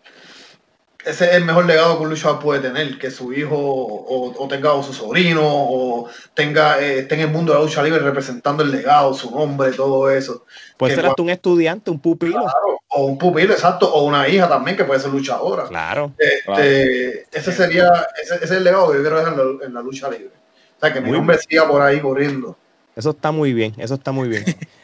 C: ese es el mejor legado que un luchador puede tener, que su hijo o, tenga o su sobrino o tenga eh, esté en el mundo de la lucha libre representando el legado, su nombre, todo eso.
A: Puede ser hasta un estudiante, un pupilo.
C: o un pupilo, exacto, o una hija también que puede ser luchadora.
A: Claro.
C: Este, Ese sería, ese, es el legado que yo quiero dejar en la, lucha libre. O sea, que mi nombre siga por ahí corriendo.
A: Eso está muy bien, eso está muy bien.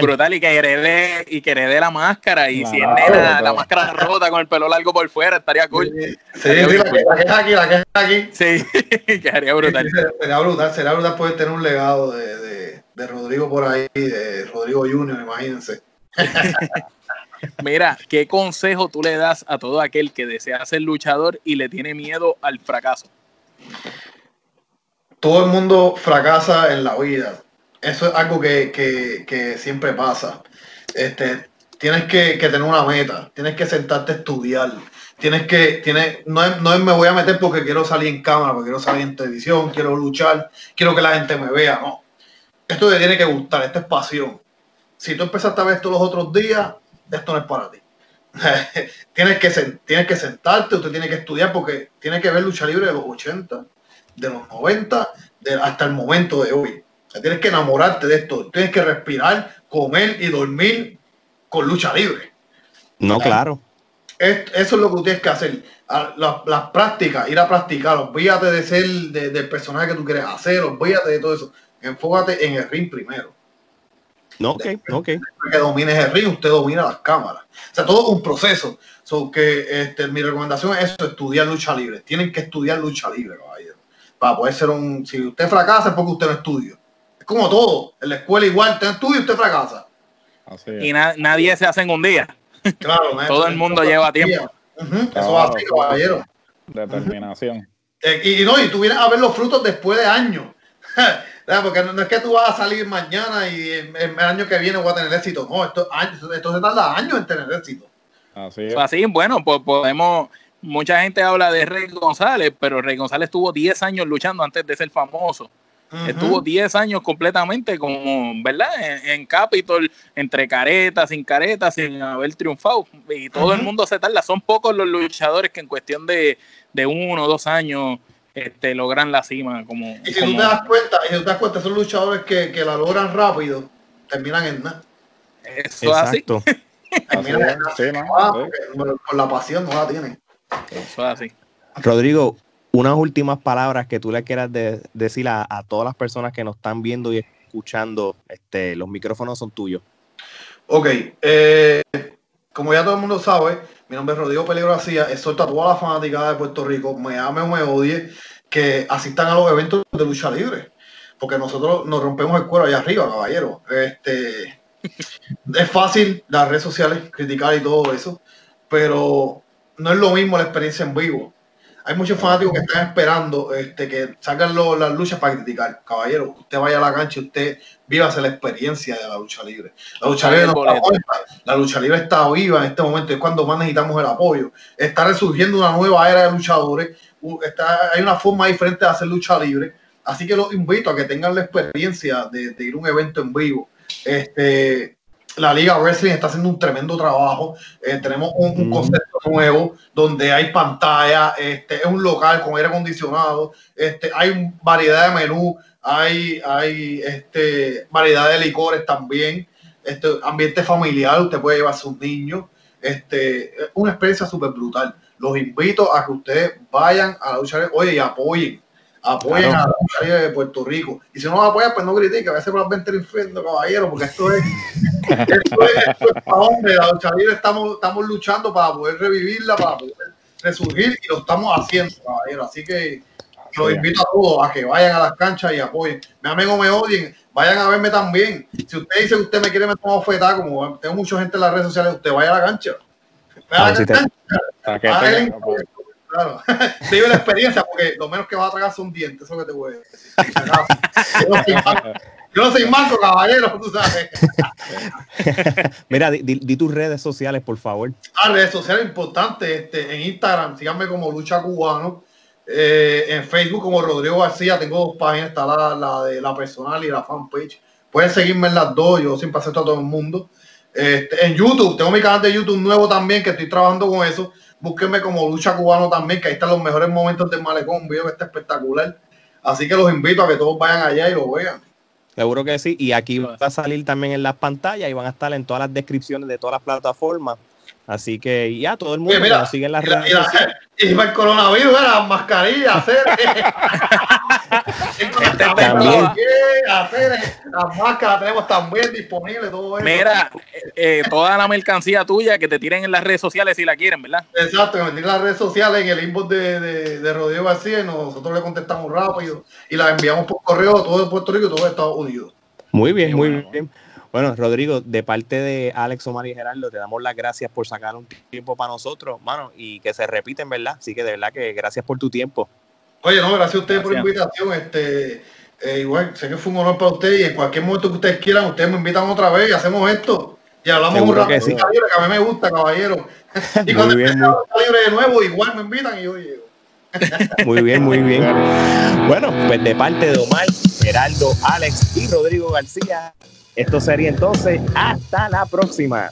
B: Brutal, y que herede, y que herede la máscara. Y si es nena, la máscara rota con el pelo largo por fuera, estaría cool.
C: Sí, la, que está aquí, la que está aquí.
B: Sí, quedaría brutal.
C: Sería brutal, sería brutal poder tener un legado de, de, de Rodrigo por ahí, de Rodrigo Junior, imagínense.
B: Mira, ¿qué consejo tú le das a todo aquel que desea ser luchador y le tiene miedo al fracaso?
C: Todo el mundo fracasa en la vida eso es algo que, siempre pasa. Este, tienes que, tener una meta, tienes que sentarte a estudiar, tienes que, tienes, no no me voy a meter porque quiero salir en cámara, porque quiero salir en televisión, quiero luchar, quiero que la gente me vea, no. Esto te tiene que gustar, esto es pasión. Si tú empezaste a ver esto los otros días, esto no es para ti. tienes, que, tienes que sentarte, usted tiene que estudiar porque tiene que ver lucha libre de los 80, de los 90, hasta el momento de hoy tienes que enamorarte de esto. Tienes que respirar, comer y dormir con lucha libre.
A: No, claro.
C: eso es lo que tienes que hacer. Las prácticas, ir a practicar. Olvídate de ser del personaje que tú quieres hacer. Olvídate de todo eso. Enfócate en el ring primero.
A: No, ok, ok.
C: Que domines el ring, usted domina las cámaras. O sea, todo un proceso. So que este, mi recomendación es eso, estudiar lucha libre. Tienen que estudiar lucha libre, caballero. Para poder ser un... Si usted fracasa es porque usted no estudia como todo. En la escuela igual, te estudia y usted fracasa.
B: y nadie se hace en un día. Claro, todo el mundo lleva tiempo.
C: Eso así, caballero.
D: Determinación.
C: Eh, y, no, y tú vienes a ver los frutos después de años. Porque no, es que tú vas a salir mañana y el, año que viene voy a tener éxito. No, esto, esto se tarda años en tener éxito.
B: Así es. Así, bueno, pues podemos. Mucha gente habla de Rey González, pero Rey González tuvo 10 años luchando antes de ser famoso. Estuvo 10 años completamente como, ¿verdad? En, Capitol, entre caretas, sin caretas, sin haber triunfado. Y todo el mundo se tarda. Son pocos los luchadores que en cuestión de, de uno o dos años este, logran la cima. Como,
C: y si tú te das cuenta, y si tú te das cuenta, son luchadores que, que la logran rápido, terminan en nada.
B: Eso así.
C: terminan en nada. por la pasión no la tienen.
B: Eso es así.
A: Rodrigo, unas últimas palabras que tú le quieras decir a, todas las personas que nos están viendo y escuchando. Este, los micrófonos son tuyos.
C: Ok, eh, como ya todo el mundo sabe, mi nombre es Rodrigo Peligro García, exhorto a toda la fanática de Puerto Rico, me ame o me odie, que asistan a los eventos de lucha libre, porque nosotros nos rompemos el cuero allá arriba, caballero. Este, es fácil las redes sociales criticar y todo eso, pero no es lo mismo la experiencia en vivo hay muchos fanáticos que están esperando este, que salgan las luchas para criticar. Caballero, usted vaya a la cancha y usted viva la experiencia de la lucha libre. La lucha libre, la lucha libre está viva en este momento, es cuando más necesitamos el apoyo. Está resurgiendo una nueva era de luchadores, está, hay una forma diferente de hacer lucha libre. Así que los invito a que tengan la experiencia de, de ir a un evento en vivo. Este, la Liga Wrestling está haciendo un tremendo trabajo. Eh, tenemos un, concepto nuevo donde hay pantalla, este, es un local con aire acondicionado, este, hay variedad de menú, hay, hay este, variedad de licores también. este ambiente familiar, usted puede llevar a sus niños, este, una experiencia súper brutal. Los invito a que ustedes vayan a la lucha oye, y apoyen, apoyen a la de Puerto Rico. Y si no los apoyan, pues no critiquen, a veces por las el infierno, caballero, porque esto es, esto es, esto es para hombre, la lucha libre estamos, estamos luchando para poder revivirla, para poder resurgir, y lo estamos haciendo, caballero. Así que los invito a todos a que vayan a las canchas y apoyen. Me amen o me odien, vayan a verme también. Si usted dice que usted me quiere meter una oferta, como tengo mucha gente en las redes sociales, usted vaya a la cancha. Vaya a la cancha. Claro. Vive la experiencia, porque lo menos que va a tragar son dientes, eso que te voy a decir. Yo no soy manco, caballero, tú sabes.
A: Mira, di, di, tus redes sociales, por favor.
C: Ah, redes sociales importantes. Este, en Instagram, síganme como Lucha Cubano. Eh, en Facebook como Rodrigo García, tengo dos páginas, está la, la, de la personal y la fanpage. Pueden seguirme en las dos, yo siempre acepto a todo el mundo. Este, en YouTube, tengo mi canal de YouTube nuevo también, que estoy trabajando con eso. Búsquenme como Lucha Cubano también, que ahí están los mejores momentos del malecón, un video que está espectacular. Así que los invito a que todos vayan allá y lo vean.
A: Seguro que sí. Y aquí va a salir también en las pantallas y van a estar en todas las descripciones de todas las plataformas Así que ya todo el mundo
C: mira, sigue en las redes sociales. Y el coronavirus, las mascarillas, hacer, también. hacer las máscaras tenemos también disponibles, todo eso.
B: Mira, eh, toda la mercancía tuya que te tiren en las redes sociales si la quieren, ¿verdad?
C: Exacto, que me tiren en las redes sociales en el inbox de, de, de Rodrigo García y nosotros le contestamos rápido y la enviamos por correo a todo Puerto Rico y todo Estados Unidos.
A: Muy bien, muy bien. Bueno, Rodrigo, de parte de Alex, Omar y Gerardo, te damos las gracias por sacar un tiempo para nosotros, mano, y que se repiten, ¿verdad? Así que de verdad que gracias por tu tiempo.
C: Oye, no, gracias a ustedes por la invitación. Este, eh, igual, sé que fue un honor para ustedes y en cualquier momento que ustedes quieran, ustedes me invitan otra vez y hacemos esto. Y hablamos un rato de sí. que a mí me gusta, caballero. y cuando bien, muy... libre de nuevo, igual me invitan y yo llego.
A: muy bien, muy bien. Bueno, pues de parte de Omar, Gerardo, Alex y Rodrigo García, esto sería entonces hasta la próxima.